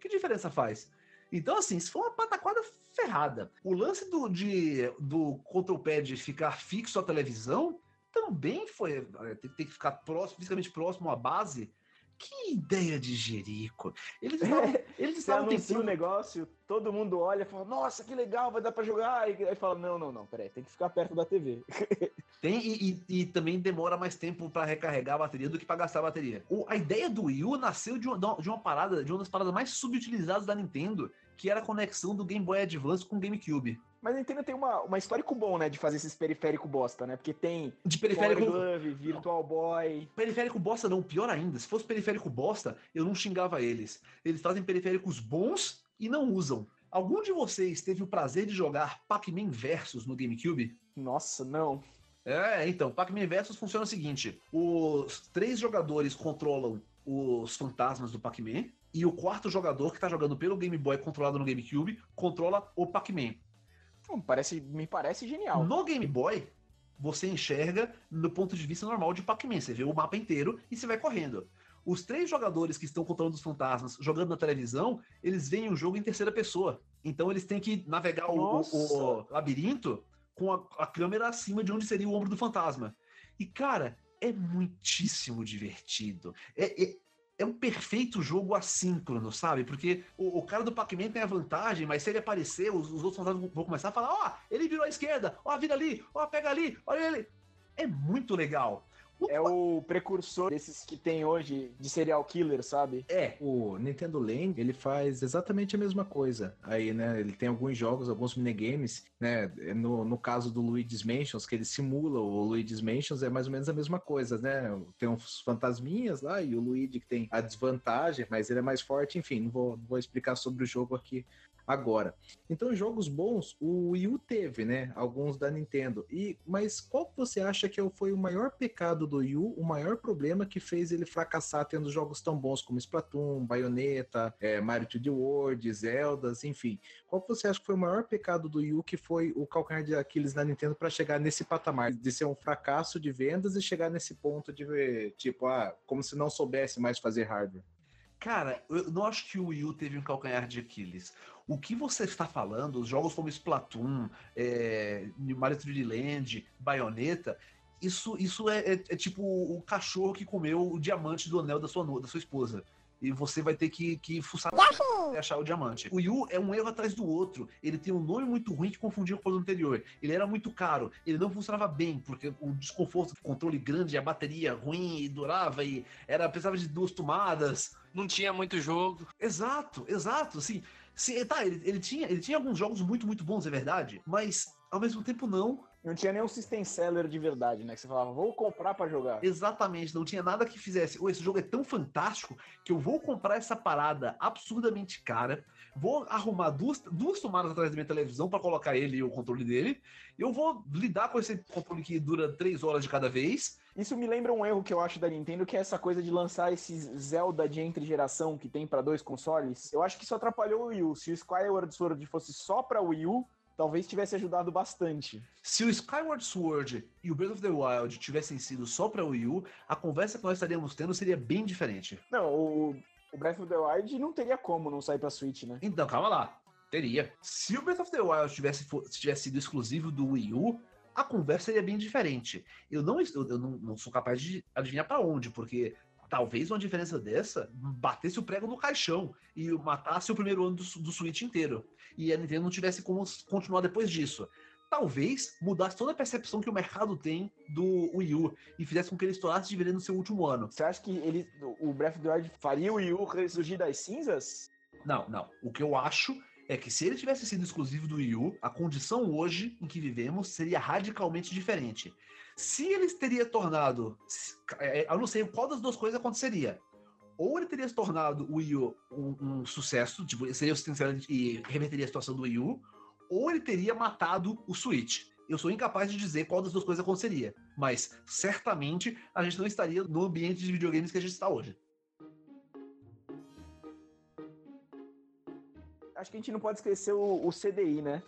Que diferença faz? Então, assim, isso foi uma pataquada ferrada. O lance do, de, do control pad ficar fixo à televisão também foi. eh, Tem, tem que ficar próximo, fisicamente próximo à base. Que ideia de jerico. Eles estavam, eles Você estavam anuncia o tentando. negócio, todo mundo olha e fala, nossa, que legal, vai dar pra jogar. E aí fala, não, não, não, peraí, tem que ficar perto da TV. Tem e, e- e também demora mais tempo para recarregar a bateria do que para gastar a bateria. O- a ideia do Wii U nasceu de uma, de uma parada, de uma das paradas mais subutilizadas da Nintendo, que era a conexão do Game Boy Advance com o GameCube. Mas a Nintendo tem uma, uma histórico bom, né, de fazer esses periféricos bosta, né? Porque tem De periférico, Glove, Virtual Boy. periférico bosta não, pior ainda. Se fosse periférico bosta, eu não xingava eles. Eles fazem periféricos bons e não usam. Algum de vocês teve o prazer de jogar Pac-Man Versus no GameCube? Nossa, não. É, então, Pac-Man Versus funciona o seguinte: os três jogadores controlam os fantasmas do Pac-Man, E o quarto jogador que tá jogando pelo Game Boy controlado no GameCube controla o Pac-Man. Hum, Parece, me parece genial. No Game Boy, você enxerga no ponto de vista normal de Pac-Man. Você vê o mapa inteiro e você vai correndo. Os três jogadores que estão controlando os fantasmas jogando na televisão, eles veem o jogo em terceira pessoa. Então eles têm que navegar o, o- o labirinto com a, a câmera acima de onde seria o ombro do fantasma. E, cara, é muitíssimo divertido. É, é, é um perfeito jogo assíncrono, sabe? Porque o, o cara do Pac-Man tem a vantagem, mas se ele aparecer, os, os outros fantasmas vão começar a falar: ó, ele virou à esquerda, ó, vira ali, ó, pega ali, olha ele. É muito legal. É o precursor desses que tem hoje de serial killer, sabe? É, O Nintendo Land, ele faz exatamente a mesma coisa. Aí, né, ele tem alguns jogos, alguns minigames, né, no, no caso do Luigi's Mansions, que ele simula o Luigi's Mansions, é mais ou menos a mesma coisa, né? Tem uns fantasminhas lá e o Luigi que tem a desvantagem, mas ele é mais forte, enfim, não vou, não vou explicar sobre o jogo aqui agora. Então, jogos bons, o Wii U teve, né, alguns da Nintendo. E mas qual que você acha que foi o maior pecado do Wii U, o maior problema que fez ele fracassar tendo jogos tão bons como Splatoon, Bayonetta, é, Mario 3D World, Zeldas, enfim. Qual que você acha que foi o maior pecado do Wii U que foi o calcanhar de Aquiles da Nintendo para chegar nesse patamar de ser um fracasso de vendas e chegar nesse ponto de tipo, ah, como se não soubesse mais fazer hardware? Cara, eu não acho que o Wii U teve um calcanhar de Aquiles. O que você está falando, os jogos como Splatoon, é, Mario 3D Land, Bayonetta, isso, isso é, é- é tipo o cachorro que comeu o diamante do anel da sua, da sua esposa. E você vai ter que, que fuçar até achar o diamante. O Yu é um erro atrás do outro. Ele tem um nome muito ruim que confundia com o anterior. Ele era muito caro. Ele não funcionava bem, porque o desconforto do controle grande, a bateria ruim e durava e era precisava de duas tomadas. Não tinha muito jogo. Exato, exato. Assim, se, tá, ele, ele tinha, ele tinha alguns jogos muito, muito bons, é verdade, mas ao mesmo tempo não. Não tinha nenhum system seller de verdade, né? Que você falava, vou comprar pra jogar. Exatamente, não tinha nada que fizesse. "Ô, esse jogo é tão fantástico que eu vou comprar essa parada absurdamente cara, vou arrumar duas, duas tomadas atrás da minha televisão para colocar ele e o controle dele, eu vou lidar com esse controle que dura três horas de cada vez. Isso me lembra um erro que eu acho da Nintendo, que é essa coisa de lançar esses Zelda de entre geração que tem pra dois consoles. Eu acho que isso atrapalhou o Wii U. Se o Skyward Sword fosse só pra Wii U, talvez tivesse ajudado bastante. Se o Skyward Sword e o Breath of the Wild tivessem sido só para Wii U, a conversa que nós estaríamos tendo seria bem diferente. Não, o, o Breath of the Wild não teria como não sair pra Switch, né? Então, calma lá. Teria. Se o Breath of the Wild tivesse, tivesse sido exclusivo do Wii U, a conversa seria bem diferente. Eu não, eu, eu não, não sou capaz de adivinhar para onde, porque talvez uma diferença dessa batesse o prego no caixão e matasse o primeiro ano do, do Switch inteiro. E a Nintendo não tivesse como continuar depois disso. Talvez mudasse toda a percepção que o mercado tem do Wii U e fizesse com que ele estourasse de vender no seu último ano. Você acha que ele, o Breath of the Wild faria o Wii U ressurgir das cinzas? Não, não. O que eu acho é que se ele tivesse sido exclusivo do Wii U, a condição hoje em que vivemos seria radicalmente diferente. Se ele teria tornado. se- é, Eu não sei qual das duas coisas aconteceria. Ou ele teria se tornado o Wii U um, um sucesso, tipo, seria sincero e reverteria a situação do Wii U, ou ele teria matado o Switch. Eu sou incapaz de dizer qual das duas coisas aconteceria, mas certamente a gente não estaria no ambiente de videogames que a gente está hoje. Acho que a gente não pode esquecer o, o CDI, né?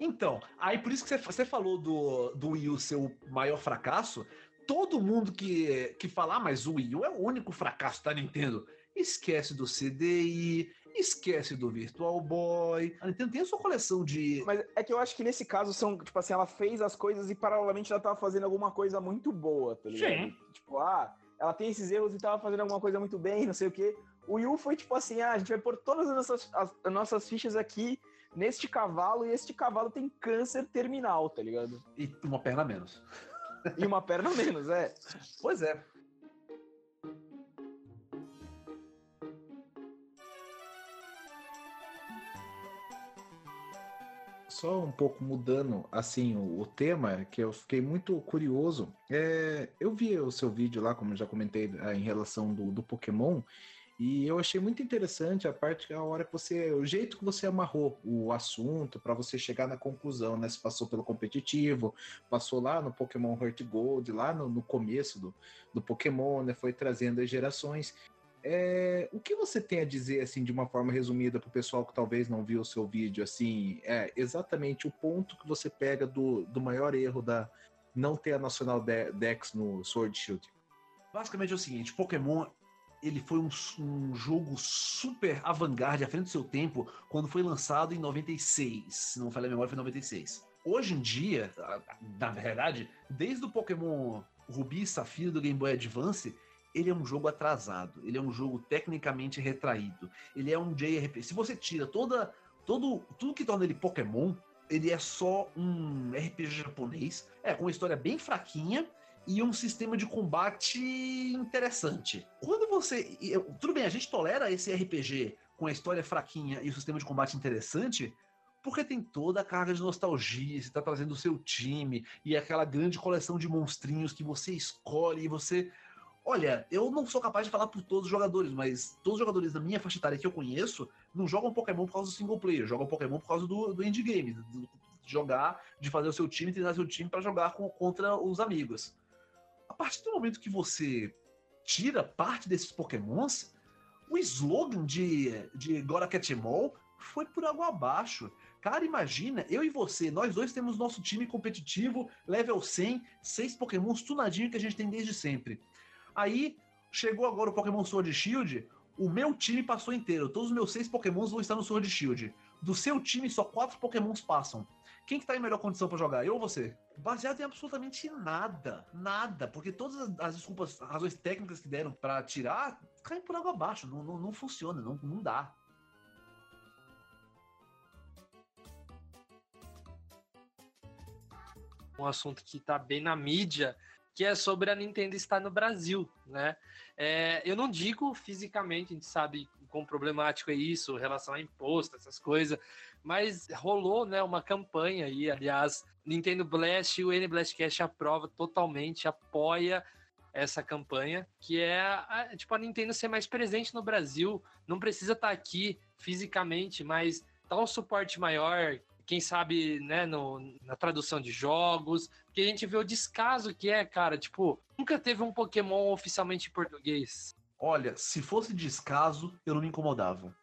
Então, aí por isso que você, falou do, do Wii U ser o maior fracasso, todo mundo que, que fala, ah, mas o Wii U é o único fracasso da Nintendo, esquece do CDI, esquece do Virtual Boy. A Nintendo tem a sua coleção de. Mas é que eu acho que nesse caso são, tipo assim, ela fez as coisas e paralelamente ela tava fazendo alguma coisa muito boa, tá ligado? Sim. Tipo, ah, ela tem esses erros e tava fazendo alguma coisa muito bem, não sei o quê. O Yu foi tipo assim, ah, a gente vai pôr todas as nossas, as- as nossas fichas aqui neste cavalo e este cavalo tem câncer terminal, tá ligado? E uma perna menos. E uma perna menos, é. Pois é. Só um pouco mudando assim o, o tema, que eu fiquei muito curioso. É, eu vi o seu vídeo lá, como eu já comentei, ah, em relação do, do Pokémon, e eu achei muito interessante a parte a hora que você, o jeito que você amarrou o assunto para você chegar na conclusão, né? Você passou pelo competitivo, passou lá no Pokémon Heart Gold, lá no, no começo do, do Pokémon, né? Foi trazendo as gerações. é, o que você tem a dizer, assim, de uma forma resumida para o pessoal que talvez não viu o seu vídeo, assim, é exatamente o ponto que você pega do, do maior erro da não ter a Nacional De- Dex no Sword Shield? Basicamente é o seguinte, Pokémon ele foi um, um jogo super avant-garde à frente do seu tempo quando foi lançado em 96, se não falha a memória foi em 96. Hoje em dia, na verdade, desde o Pokémon Rubi e Safira do Game Boy Advance, ele é um jogo atrasado, ele é um jogo tecnicamente retraído, ele é um JRPG. Se você tira toda todo tudo que torna ele Pokémon, ele é só um RPG japonês, é com uma história bem fraquinha e um sistema de combate interessante. Quando você. Tudo bem, a gente tolera esse RPG com a história fraquinha e o sistema de combate interessante. Porque tem toda a carga de nostalgia, você tá trazendo o seu time e aquela grande coleção de monstrinhos que você escolhe e você. Olha, eu não sou capaz de falar por todos os jogadores, mas todos os jogadores da minha faixa etária que eu conheço não jogam Pokémon por causa do single player, jogam Pokémon por causa do, do endgame, de jogar, de fazer o seu time, treinar seu time para jogar com- contra os amigos a partir do momento que você tira parte desses pokémons, o slogan de, de Gora Catch 'em All foi por água abaixo. Cara, imagina, eu e você, nós dois temos nosso time competitivo, level 100, seis pokémons tunadinho que a gente tem desde sempre. Aí, chegou agora o Pokémon Sword Shield, o meu time passou inteiro, todos os meus seis pokémons vão estar no Sword Shield. Do seu time, só quatro pokémons passam. Quem que tá em melhor condição pra jogar? Eu ou você? Baseado em absolutamente nada. Nada. Porque todas as- as desculpas, as razões técnicas que deram pra tirar, caem por água abaixo. Não, não, não funciona, não, não dá. um assunto que está bem na mídia, que é sobre a Nintendo estar no Brasil, né? É, eu não digo fisicamente, a gente sabe quão problemático é isso, relação a imposto, essas coisas, mas rolou, né, uma campanha aí, aliás, Nintendo Blast e o N Blastcast aprova totalmente, apoia essa campanha, que é a, tipo a Nintendo ser mais presente no Brasil, não precisa estar aqui fisicamente, mas dar um suporte maior, quem sabe, né, no, na tradução de jogos, porque a gente vê o descaso que é, cara, tipo, nunca teve um Pokémon oficialmente em português. Olha, se fosse descaso, eu não me incomodava.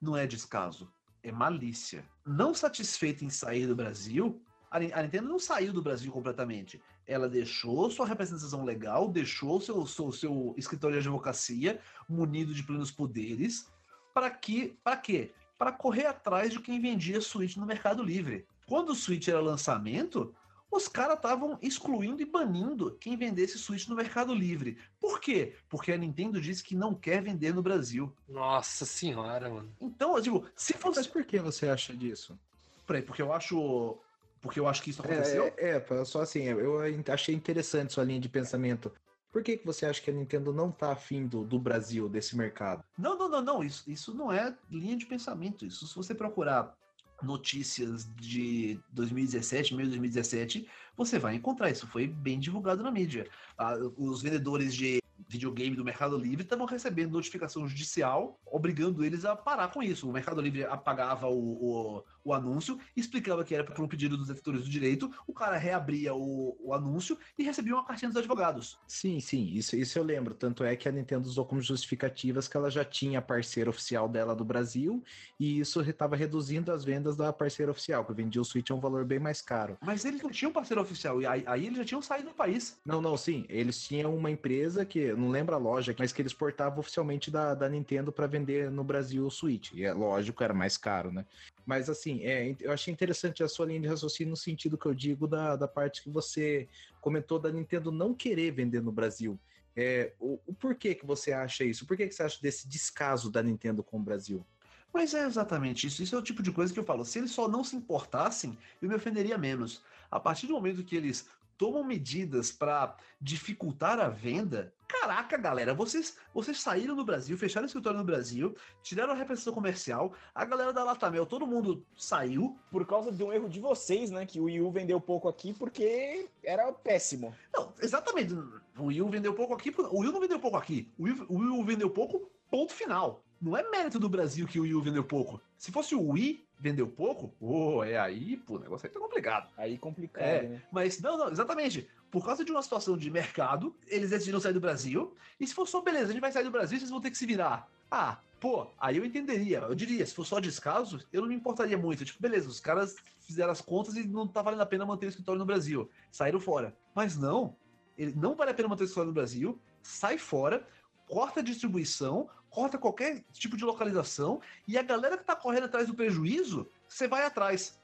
Não é descaso, é malícia. Não satisfeita em sair do Brasil, a Ni- a Nintendo não saiu do Brasil completamente. Ela deixou sua representação legal, deixou seu, seu, seu escritório de advocacia munido de plenos poderes, para que, para quê? Para correr atrás de quem vendia Switch no Mercado Livre. Quando o Switch era lançamento, os caras estavam excluindo e banindo quem vendesse Switch no Mercado Livre. Por quê? Porque a Nintendo disse que não quer vender no Brasil. Nossa senhora, mano. Então, eu digo, se Mas fosse. por que você acha disso? Peraí, porque eu acho. Porque eu acho que isso aconteceu? É, é, é, só assim, eu achei interessante sua linha de pensamento. Por que, que você acha que a Nintendo não tá afim do, do Brasil, desse mercado? Não, não, não, não. Isso, isso não é linha de pensamento. Isso, se você procurar notícias de 2017, meio de 2017, você vai encontrar. Isso foi bem divulgado na mídia. Ah, os vendedores de videogame do Mercado Livre estavam recebendo notificação judicial obrigando eles a parar com isso. O Mercado Livre apagava o, o, o anúncio, explicava que era por um pedido dos detentores do direito, o cara reabria o, o anúncio e recebia uma cartinha dos advogados. Sim, sim, isso, isso eu lembro. Tanto é que a Nintendo usou como justificativas que ela já tinha a parceira oficial dela do Brasil e isso estava reduzindo as vendas da parceira oficial, que vendia o Switch a um valor bem mais caro. Mas eles não tinham parceiro oficial, e aí, aí eles já tinham saído do país. Não, não, sim. Eles tinham uma empresa que, não lembro a loja, mas que eles portavam oficialmente da, da Nintendo para vender no Brasil o Switch. E é lógico, era mais caro, né? Mas assim, é, eu achei interessante a sua linha de raciocínio no sentido que eu digo da, da parte que você comentou da Nintendo não querer vender no Brasil. É, o, o porquê que você acha isso? Por que, que você acha desse descaso da Nintendo com o Brasil? Mas é exatamente isso. Isso é o tipo de coisa que eu falo. Se eles só não se importassem, eu me ofenderia menos. A partir do momento que eles tomam medidas para dificultar a venda, caraca, galera, vocês, vocês saíram do Brasil, fecharam o escritório no Brasil, tiraram a representação comercial, a galera da Latamel, todo mundo saiu. Por causa de um erro de vocês, né? Que o Wii U vendeu pouco aqui porque era péssimo. Não, exatamente. O Wii U vendeu pouco aqui. O Wii U não vendeu pouco aqui. O Wii, o Wii U vendeu pouco, ponto final. Não é mérito do Brasil que o Wii U vendeu pouco. Se fosse o Wii vendeu pouco, oh, é aí, pô, o negócio aí tá complicado. Aí complicado, É, né? Mas não, não, exatamente. por causa de uma situação de mercado, eles decidiram sair do Brasil. E se for só, beleza, a gente vai sair do Brasil, vocês vão ter que se virar. Ah, pô, aí eu entenderia. Eu diria, se for só descaso, eu não me importaria muito. Tipo, beleza, os caras fizeram as contas e não tá valendo a pena manter o escritório no Brasil. Saíram fora. Mas não, ele não vale a pena manter o escritório no Brasil, sai fora, corta a distribuição, corta qualquer tipo de localização, e a galera que tá correndo atrás do prejuízo, você vai atrás.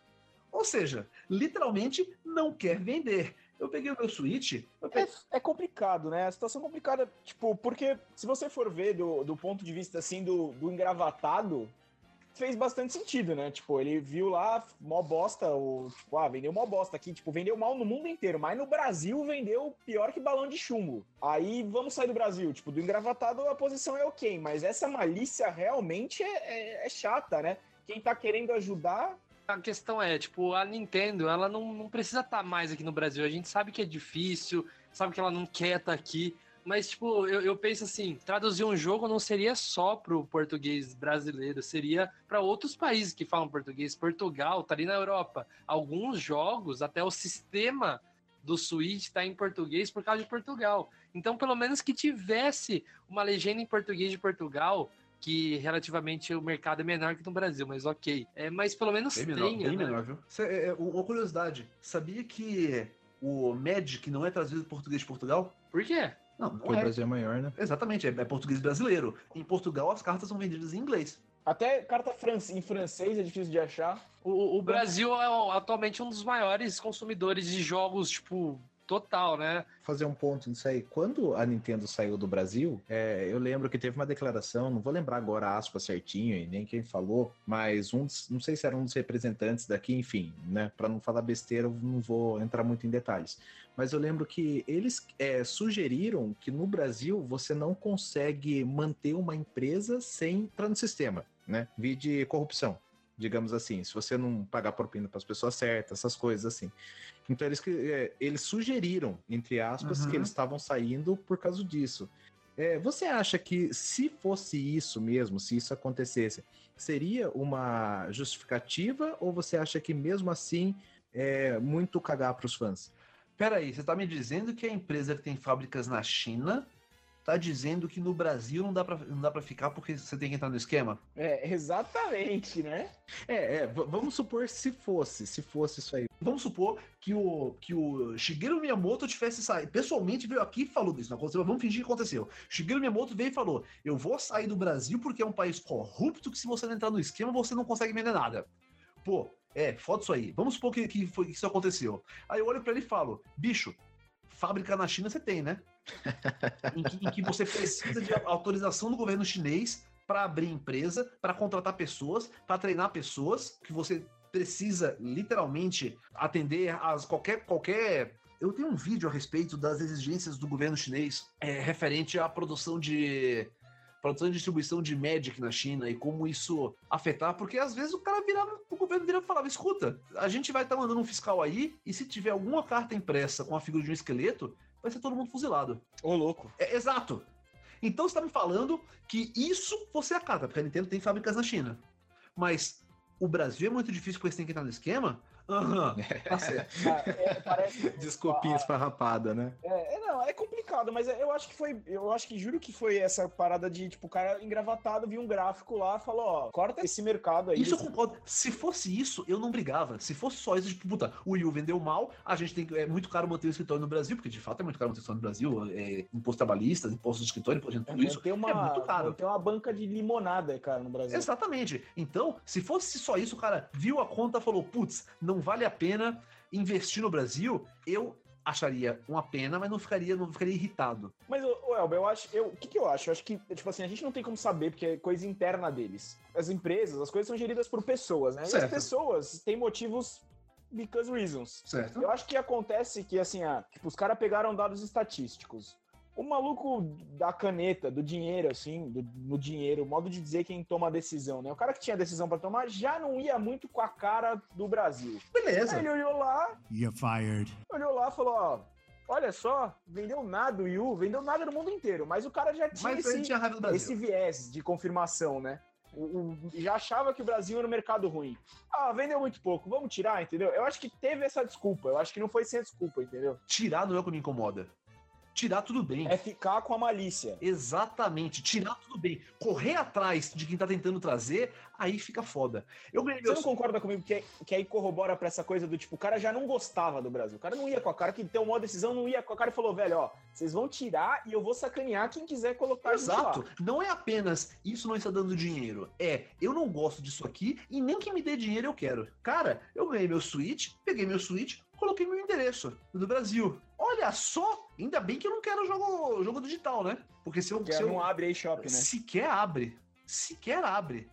Ou seja, literalmente não quer vender. Eu peguei o meu Switch, peguei... É, é complicado, né? A situação é complicada, tipo, porque se você for ver do, do ponto de vista, assim, do, do engravatado, fez bastante sentido, né? Tipo, ele viu lá, mó bosta, o, tipo, ah, vendeu mó bosta aqui, tipo, vendeu mal no mundo inteiro, mas no Brasil vendeu pior que balão de chumbo. Aí vamos sair do Brasil, tipo, do engravatado a posição é ok, mas essa malícia realmente é, é, é chata, né? Quem tá querendo ajudar A questão é, tipo, a Nintendo, ela não, não precisa estar mais aqui no Brasil. A gente sabe que é difícil, sabe que ela não quer estar aqui. Mas, tipo, eu, eu penso assim, traduzir um jogo não seria só pro português brasileiro, seria para outros países que falam português. Portugal tá ali na Europa. Alguns jogos, até o sistema do Switch tá em português por causa de Portugal. Então, pelo menos que tivesse uma legenda em português de Portugal, que relativamente o mercado é menor que no Brasil, mas ok. É, mas pelo menos Bem menor, tenha, bem né? menor, viu? Cê, é, é, uma curiosidade, sabia que o Magic não é traduzido em português de Portugal? Por quê? Não, Porque não o é. Brasil é maior, né? Exatamente, é, é português brasileiro. Em Portugal, as cartas são vendidas em inglês. Até carta fran- em francês é difícil de achar. O, o Brasil é atualmente um dos maiores consumidores de jogos, tipo, total, né? fazer um ponto nisso aí. Quando a Nintendo saiu do Brasil, é, eu lembro que teve uma declaração, não vou lembrar agora a aspa certinho e nem quem falou, mas um, dos- não sei se era um dos representantes daqui, enfim, né? Para não falar besteira, eu não vou entrar muito em detalhes. Mas eu lembro que eles é, sugeriram que no Brasil você não consegue manter uma empresa sem entrar no sistema, né? Vide corrupção. Digamos assim, se você não pagar propina para as pessoas certas, essas coisas assim. Então eles, que- é, eles sugeriram, entre aspas, Uhum. que eles estavam saindo por causa disso. É, você acha que se fosse isso mesmo, se isso acontecesse, seria uma justificativa ou você acha que mesmo assim é muito cagar para os fãs? Pera aí, você tá me dizendo que a empresa que tem fábricas na China tá dizendo que no Brasil não dá pra, não dá pra ficar porque você tem que entrar no esquema? É, exatamente, né? É, é, vamos supor se fosse, se fosse isso aí. Vamos supor que o, que o Shigeru Miyamoto tivesse saído. Pessoalmente veio aqui e falou disso. Não aconteceu, mas vamos fingir que aconteceu. Shigeru Miyamoto veio e falou: Eu vou sair do Brasil porque é um país corrupto que se você não entrar no esquema, você não consegue vender nada. Pô, é, foda isso aí. Vamos supor que, que, foi, que isso aconteceu. Aí eu olho pra ele e falo: Bicho, fábrica na China você tem, né? Em, que, em que você precisa de autorização do governo chinês para abrir empresa, para contratar pessoas, para treinar pessoas, que você precisa literalmente atender as qualquer qualquer eu tenho um vídeo a respeito das exigências do governo chinês é, referente à produção de produção e distribuição de Magic na China e como isso afetar, porque às vezes o cara virava, o governo virava e falava, escuta, a gente vai estar mandando um fiscal aí e se tiver alguma carta impressa com a figura de um esqueleto, vai ser todo mundo fuzilado. Ô, louco. É, exato. Então você tá me falando que isso você acata, porque a Nintendo tem fábricas na China. Mas o Brasil é muito difícil porque você tem que entrar no esquema? Aham, é, parece. Desculpinha esfarrapada, né? É, é, não, é complicado, mas eu acho que foi. Eu acho que juro que foi essa parada de, tipo, o cara engravatado viu um gráfico lá e falou, ó, corta esse mercado aí. Isso eu concordo. Se fosse isso, eu não brigava. Se fosse só isso, tipo, puta, o Wii U vendeu mal, a gente tem que. É muito caro manter o escritório no Brasil, porque de fato é muito caro manter o escritório no Brasil. É, imposto trabalhista, imposto de escritório, imposto de tudo isso. Tem uma, é muito caro. Tem uma banca de limonada, cara, no Brasil. Exatamente. Então, se fosse só isso, o cara viu a conta e falou: putz, não vale a pena investir no Brasil, eu acharia uma pena, mas não ficaria, não ficaria irritado. Mas, ô, Elber, eu acho. Eu, o que, que eu acho? Eu acho que, tipo assim, a gente não tem como saber, porque é coisa interna deles. As empresas, as coisas são geridas por pessoas, né? E Certo. as pessoas têm motivos because reasons. Certo? Eu acho que acontece que, assim, ah, tipo, os caras pegaram dados estatísticos. O maluco da caneta, do dinheiro, assim, do, no dinheiro, o modo de dizer quem toma a decisão, né? O cara que tinha a decisão pra tomar já não ia muito com a cara do Brasil. Beleza. Aí ele olhou lá, You're fired. olhou lá e falou, ó, olha só, vendeu nada o Yu, vendeu nada no mundo inteiro, mas o cara já tinha Mas esse, tinha esse viés de confirmação, né? O- o- já achava que o Brasil era um mercado ruim. Ah, vendeu muito pouco, vamos tirar, entendeu? Eu acho que teve essa desculpa, eu acho que não foi sem desculpa, entendeu? Tirar não é o que me incomoda. Tirar tudo bem. É ficar com a malícia. Exatamente, tirar tudo bem. Correr atrás de quem tá tentando trazer, aí fica foda. Eu Você meu não concorda comigo que, que aí corrobora pra essa coisa do tipo, o cara já não gostava do Brasil. O cara não ia com a cara, que tomou a decisão, não ia com a cara e falou, velho, ó, vocês vão tirar e eu vou sacanear quem quiser colocar a gente lá." Exato. Não é apenas isso não está dando dinheiro. É, eu não gosto disso aqui e nem que me dê dinheiro eu quero. Cara, eu ganhei meu Switch, peguei meu Switch, coloquei meu endereço do Brasil. Olha só, ainda bem que eu não quero jogo, jogo digital, né? Porque se eu, se eu não abre aí shop, né? sequer abre, sequer abre.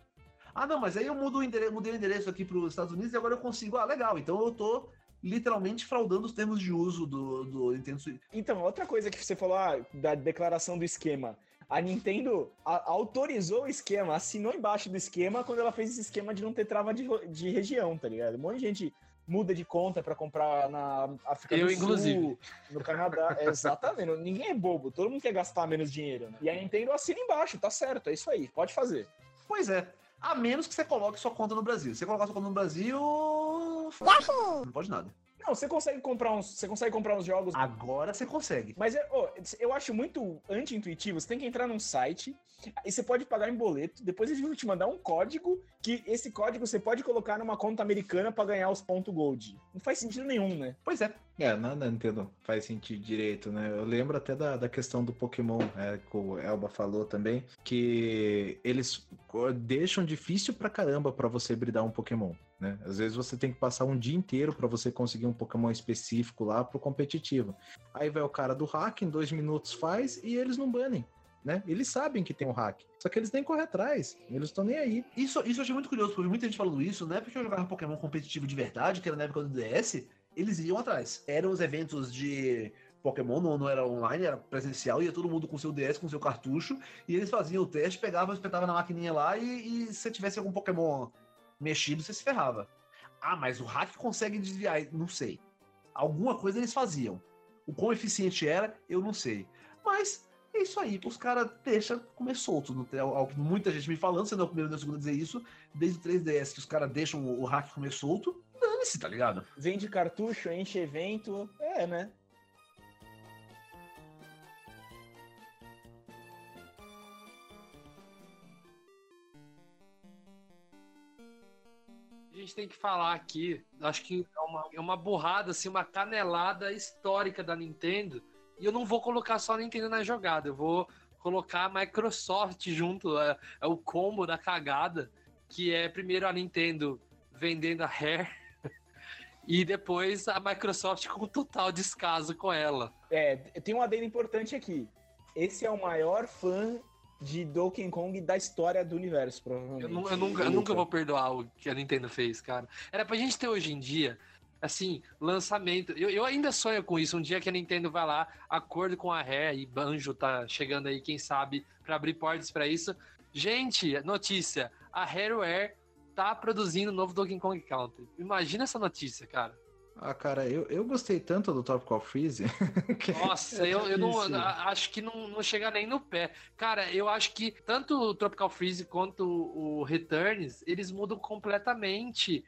Ah, não, mas aí eu mudo o endereço, mudei o endereço aqui para os Estados Unidos e agora eu consigo. Ah, legal. Então eu tô literalmente fraudando os termos de uso do, do Nintendo Switch. Então, outra coisa que você falou ah, da declaração do esquema. A Nintendo a- autorizou o esquema, assinou embaixo do esquema quando ela fez esse esquema de não ter trava de, de região, tá ligado? Um monte de gente muda de conta pra comprar na África Eu, do Sul, inclusive. no Canadá. É, exatamente. Ninguém é bobo, todo mundo quer gastar menos dinheiro. Né? E a Nintendo assina embaixo, tá certo, é isso aí, pode fazer. Pois é. A menos que você coloque sua conta no Brasil. Se você colocar sua conta no Brasil. Não pode nada. Não, você consegue comprar uns, você consegue comprar uns jogos Agora você consegue. Mas é, ó, eu acho muito anti-intuitivo. Você tem que entrar num site e você pode pagar em boleto. Depois eles vão te mandar um código que esse código você pode colocar numa conta americana pra ganhar os pontos gold. Não faz sentido nenhum, né? Pois é. É, nada Nintendo faz sentido direito, né? Eu lembro até da, da questão do Pokémon, é, que o Elba falou também, que eles deixam difícil pra caramba pra você bridar um Pokémon, né? Às vezes você tem que passar um dia inteiro pra você conseguir um Pokémon específico lá pro competitivo. Aí vai o cara do hack, em dois minutos faz e eles não banem. Né? Eles sabem que tem um hack, só que eles nem correm atrás, eles estão nem aí. Isso, isso eu achei muito curioso, porque muita gente falando isso, na época que eu jogava Pokémon competitivo de verdade, que era na época do DS, eles iam atrás. Eram os eventos de Pokémon, não, não era online, era presencial, ia todo mundo com seu DS, com seu cartucho, e eles faziam o teste, pegavam, espetavam na maquininha lá, e, e se tivesse algum Pokémon mexido, você se ferrava. Ah, mas o hack consegue desviar, não sei. Alguma coisa eles faziam. O quão eficiente era, eu não sei. Mas é isso aí, os caras deixam comer solto. Não tem algo- muita gente me falando, sendo o primeiro e o segundo a dizer isso, desde o 3DS, que os caras deixam o, o hack comer solto. Dane-se, tá ligado? Vende cartucho, enche evento. É, né? A gente tem que falar aqui, acho que é uma, é uma borrada, assim, uma canelada histórica da Nintendo. E eu não vou colocar só a Nintendo na jogada, eu vou colocar a Microsoft junto. É, é o combo da cagada, que é primeiro a Nintendo vendendo a Rare e depois a Microsoft com total descaso com ela. É, tem um adendo importante aqui. Esse é o maior fã de Donkey Kong da história do universo, provavelmente. Eu, nu- eu nunca, eu nunca vou perdoar o que a Nintendo fez, cara. Era pra gente ter hoje em dia, assim, lançamento. Eu, eu ainda sonho com isso. Um dia que a Nintendo vai lá, acordo com a Rare e Banjo tá chegando aí, quem sabe, pra abrir portas pra isso. Gente, notícia: a Rareware tá produzindo o novo Donkey Kong Country. Imagina essa notícia, cara. Ah, cara, eu, eu gostei tanto do Tropical Freeze. Nossa, eu, eu não acho que não, não chega nem no pé. Cara, eu acho que tanto o Tropical Freeze quanto o Returns, eles mudam completamente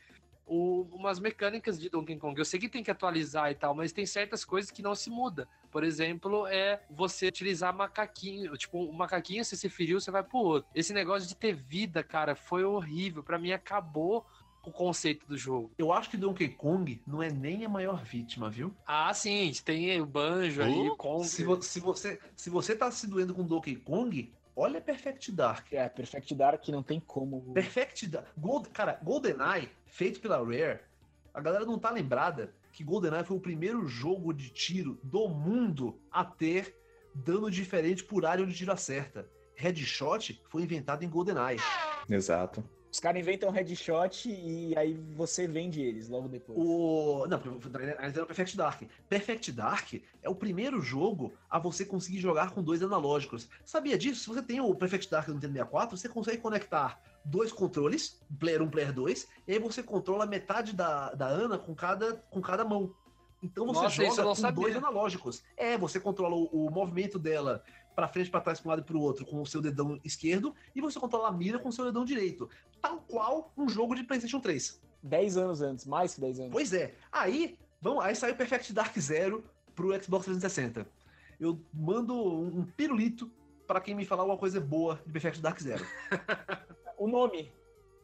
o- umas mecânicas de Donkey Kong. Eu sei que tem que atualizar e tal, mas tem certas coisas que não se muda. Por exemplo, é você utilizar macaquinho. Tipo, um macaquinho, você se feriu, você vai pro outro. Esse negócio de ter vida, cara, foi horrível. Pra mim, acabou o conceito do jogo. Eu acho que Donkey Kong não é nem a maior vítima, viu? Ah, sim, tem o Banjo aí, o Kong. Se, vo- se você, se você tá se doendo com Donkey Kong, olha Perfect Dark. É, Perfect Dark não tem como. Perfect Dark. Gold, cara, GoldenEye, feito pela Rare, a galera não tá lembrada que GoldenEye foi o primeiro jogo de tiro do mundo a ter dano diferente por área onde o tiro acerta. Headshot foi inventado em GoldenEye. Exato. Os caras inventam headshot e aí você vende eles logo depois. O. Não, mas era o Perfect Dark. Perfect Dark é o primeiro jogo a você conseguir jogar com dois analógicos. Sabia disso? Se você tem o Perfect Dark no Nintendo 64, você consegue conectar dois controles, player 1, player 2, e aí você controla metade da, da Ana com cada, com cada mão. Então você Nossa, joga com sabia. dois analógicos. É, você controla o, o movimento dela pra frente, pra trás, pra um lado e pro outro com o seu dedão esquerdo e você controla a mira com o seu dedão direito. Tal qual um jogo de PlayStation 3. 10 anos antes, mais que 10 anos. Pois é. Aí, vamos, aí saiu Perfect Dark Zero pro Xbox 360. Eu mando um, um pirulito pra quem me falar alguma coisa boa de Perfect Dark Zero. O nome.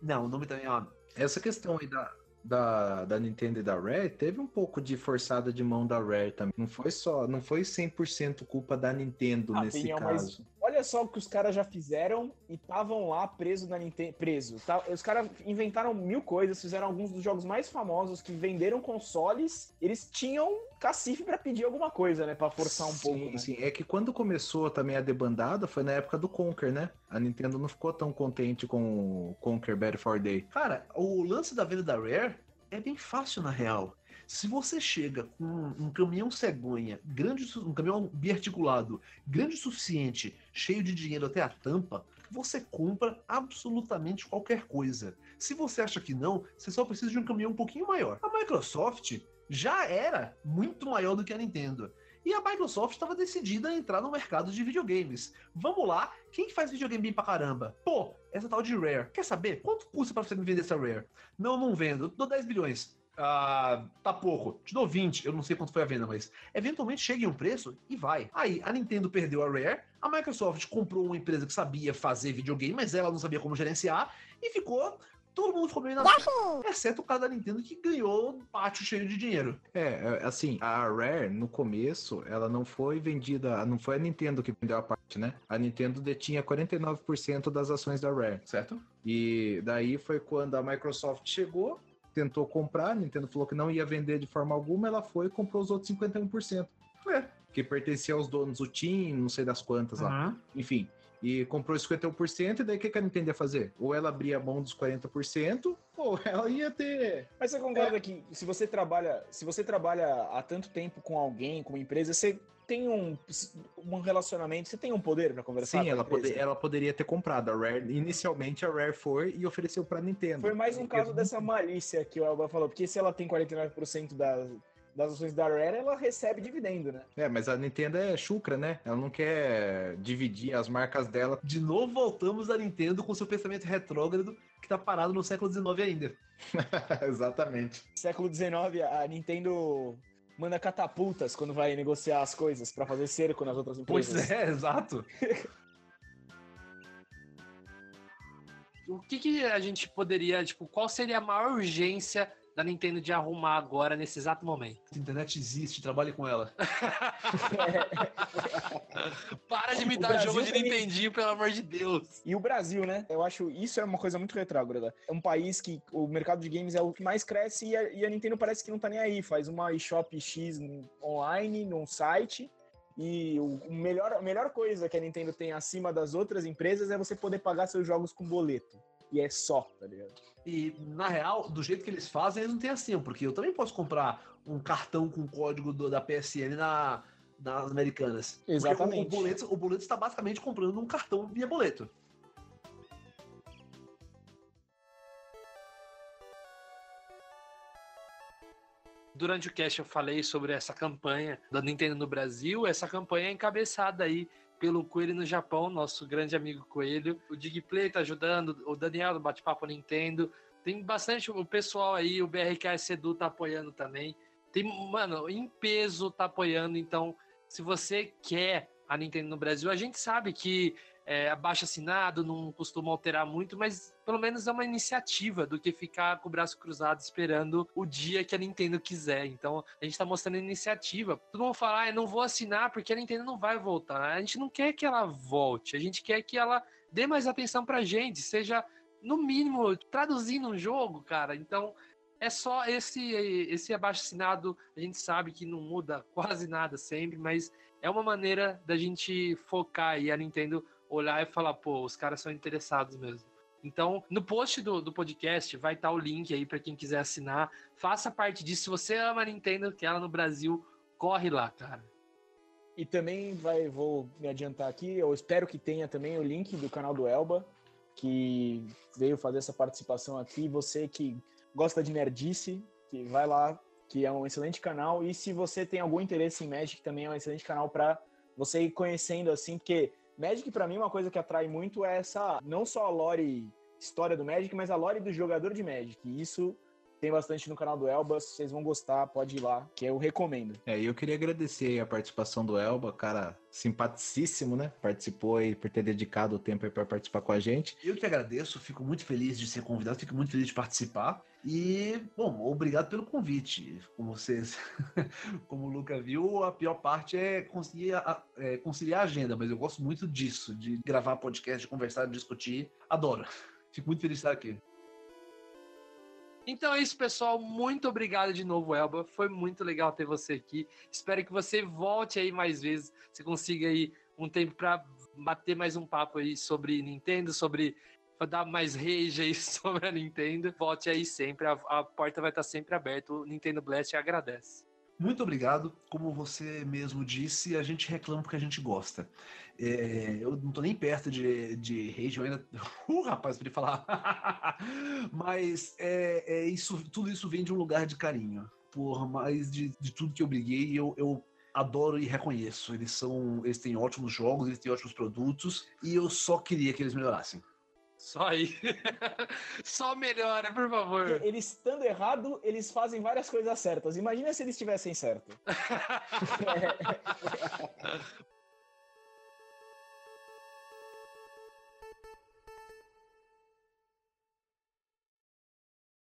Não, o nome também é uma... Essa questão aí da, da, da Nintendo e da Rare teve um pouco de forçada de mão da Rare também. Não foi só, não foi 100% culpa da Nintendo Ah, nesse mas- caso. Olha só o que os caras já fizeram e estavam lá presos na Nintendo. Preso. Tá? Os caras inventaram mil coisas, fizeram alguns dos jogos mais famosos que venderam consoles. Eles tinham cacife pra pedir alguma coisa, né? Pra forçar um sim, pouco. né? Sim, é que quando começou também a debandada foi na época do Conker, né? A Nintendo não ficou tão contente com o Conker Bad for Day. Cara, o lance da venda da Rare é bem fácil na real. Se você chega com um caminhão cegonha, grande, um caminhão biarticulado, grande o suficiente, cheio de dinheiro até a tampa, você compra absolutamente qualquer coisa. Se você acha que não, você só precisa de um caminhão um pouquinho maior. A Microsoft já era muito maior do que a Nintendo. E a Microsoft estava decidida a entrar no mercado de videogames. Vamos lá, quem que faz videogame bem pra caramba? Pô, essa tal de Rare. Quer saber? Quanto custa pra você me vender essa Rare? Não, não vendo. Dou 10 bilhões. Ah, tá pouco. Te dou 20. Eu não sei quanto foi a venda, mas eventualmente chega em um preço e vai. Aí, a Nintendo perdeu a Rare, a Microsoft comprou uma empresa que sabia fazer videogame, mas ela não sabia como gerenciar, e ficou. Todo mundo ficou meio na. Exceto o cara da Nintendo que ganhou um pátio cheio de dinheiro. É, é, assim, a Rare, no começo, ela não foi vendida, não foi a Nintendo que vendeu a parte, né? A Nintendo detinha 49% das ações da Rare. Certo? E daí foi quando a Microsoft chegou, tentou comprar, a Nintendo falou que não ia vender de forma alguma, ela foi e comprou os outros 51%. É. Que pertencia aos donos, o Tim, não sei das quantas lá. Enfim. E comprou 51%, e daí o que, que a Nintendo ia fazer? Ou ela abria mão dos 40%, ou ela ia ter. Mas você concorda que se você trabalha, se você trabalha há tanto tempo com alguém, com uma empresa, você tem um, um relacionamento, você tem um poder pra conversar Sim, ela, pode- ela poderia ter comprado. A Rare, inicialmente a Rare foi e ofereceu pra Nintendo. Foi mais um caso dessa malícia que o Elba falou, porque se ela tem 49% das, das ações da Rare, ela recebe dividendo, né? É, mas a Nintendo é chucra, né? Ela não quer dividir as marcas dela. De novo voltamos à Nintendo com seu pensamento retrógrado que tá parado no século XIX ainda. Exatamente. Século XIX, a Nintendo manda catapultas quando vai negociar as coisas pra fazer cerco nas outras empresas. Pois é, exato. O que, que a gente poderia, tipo, qual seria a maior urgência da Nintendo de arrumar agora, nesse exato momento? A internet existe, trabalhe com ela. Para de me O dar Brasil jogo de também- Nintendinho, pelo amor de Deus. E o Brasil, né? Eu acho isso é uma coisa muito retrógrada. É um país que o mercado de games é o que mais cresce e a, e a Nintendo parece que não tá nem aí. Faz uma eShop X online, num site. E o o melhor, a melhor coisa que a Nintendo tem acima das outras empresas é você poder pagar seus jogos com boleto. E é só, tá ligado? E, na real, do jeito que eles fazem, eles não têm assim, porque eu também posso comprar um cartão com código do- da PSN na, nas americanas. Porque Exatamente. O, o, boleto, o boleto está basicamente comprando um cartão via boleto. Durante o cast eu falei sobre essa campanha da Nintendo no Brasil. Essa campanha é encabeçada aí pelo Coelho no Japão, nosso grande amigo Coelho. O Digplay tá ajudando, o Daniel do Bate-Papo Nintendo. Tem bastante o pessoal aí, o BRKS Edu tá apoiando também. Tem, mano, em peso tá apoiando. Então, se você quer a Nintendo no Brasil, a gente sabe que é, abaixo assinado não costuma alterar muito, mas pelo menos é uma iniciativa do que ficar com o braço cruzado esperando o dia que a Nintendo quiser. Então a gente tá mostrando iniciativa. Todo mundo fala, ah, eu não vou assinar porque a Nintendo não vai voltar. A gente não quer que ela volte, a gente quer que ela dê mais atenção pra gente, seja no mínimo traduzindo um jogo, cara. Então é só esse esse abaixo assinado, a gente sabe que não muda quase nada sempre, mas é uma maneira da gente focar aí a Nintendo olhar e falar, pô, os caras são interessados mesmo. Então, no post do, do podcast vai estar o link aí para quem quiser assinar. Faça parte disso. Se você ama a Nintendo, que ela no Brasil, corre lá, cara. E também vai, vou me adiantar aqui, eu espero que tenha também o link do canal do Elba, que veio fazer essa participação aqui. Você que gosta de nerdice, que vai lá, que é um excelente canal. E se você tem algum interesse em Magic, também é um excelente canal para você ir conhecendo assim, porque Magic pra mim uma coisa que atrai muito é essa, não só a lore história do Magic, mas a lore do jogador de Magic. E isso tem bastante no canal do Elba, vocês vão gostar, pode ir lá, que eu recomendo. É, e eu queria agradecer a participação do Elba, cara simpaticíssimo, né? Participou aí por ter dedicado o tempo aí para participar com a gente. Eu que agradeço, fico muito feliz de ser convidado, fico muito feliz de participar. E, bom, obrigado pelo convite. Como vocês, como o Luca viu, a pior parte é conciliar, a- é conciliar a agenda, mas eu gosto muito disso, de gravar podcast, de conversar, de discutir. Adoro. Fico muito feliz de estar aqui. Então é isso, pessoal. Muito obrigado de novo, Elba. Foi muito legal ter você aqui. Espero que você volte aí mais vezes. Você consiga aí um tempo para bater mais um papo aí sobre Nintendo, sobre dar mais rage aí sobre a Nintendo. Volte aí sempre. A, a porta vai estar sempre aberta. O Nintendo Blast agradece. Muito obrigado. Como você mesmo disse, a gente reclama porque a gente gosta. É, eu não tô nem perto de, de rage, eu ainda. Uh, rapaz, podia falar. Mas é, é isso, tudo isso vem de um lugar de carinho. Por mais de, de tudo que eu briguei, eu, eu adoro e reconheço. Eles são. Eles têm ótimos jogos, eles têm ótimos produtos, e eu só queria que eles melhorassem. Só aí. Só melhora, por favor. Eles estando errado, eles fazem várias coisas certas. Imagina se eles estivessem certo.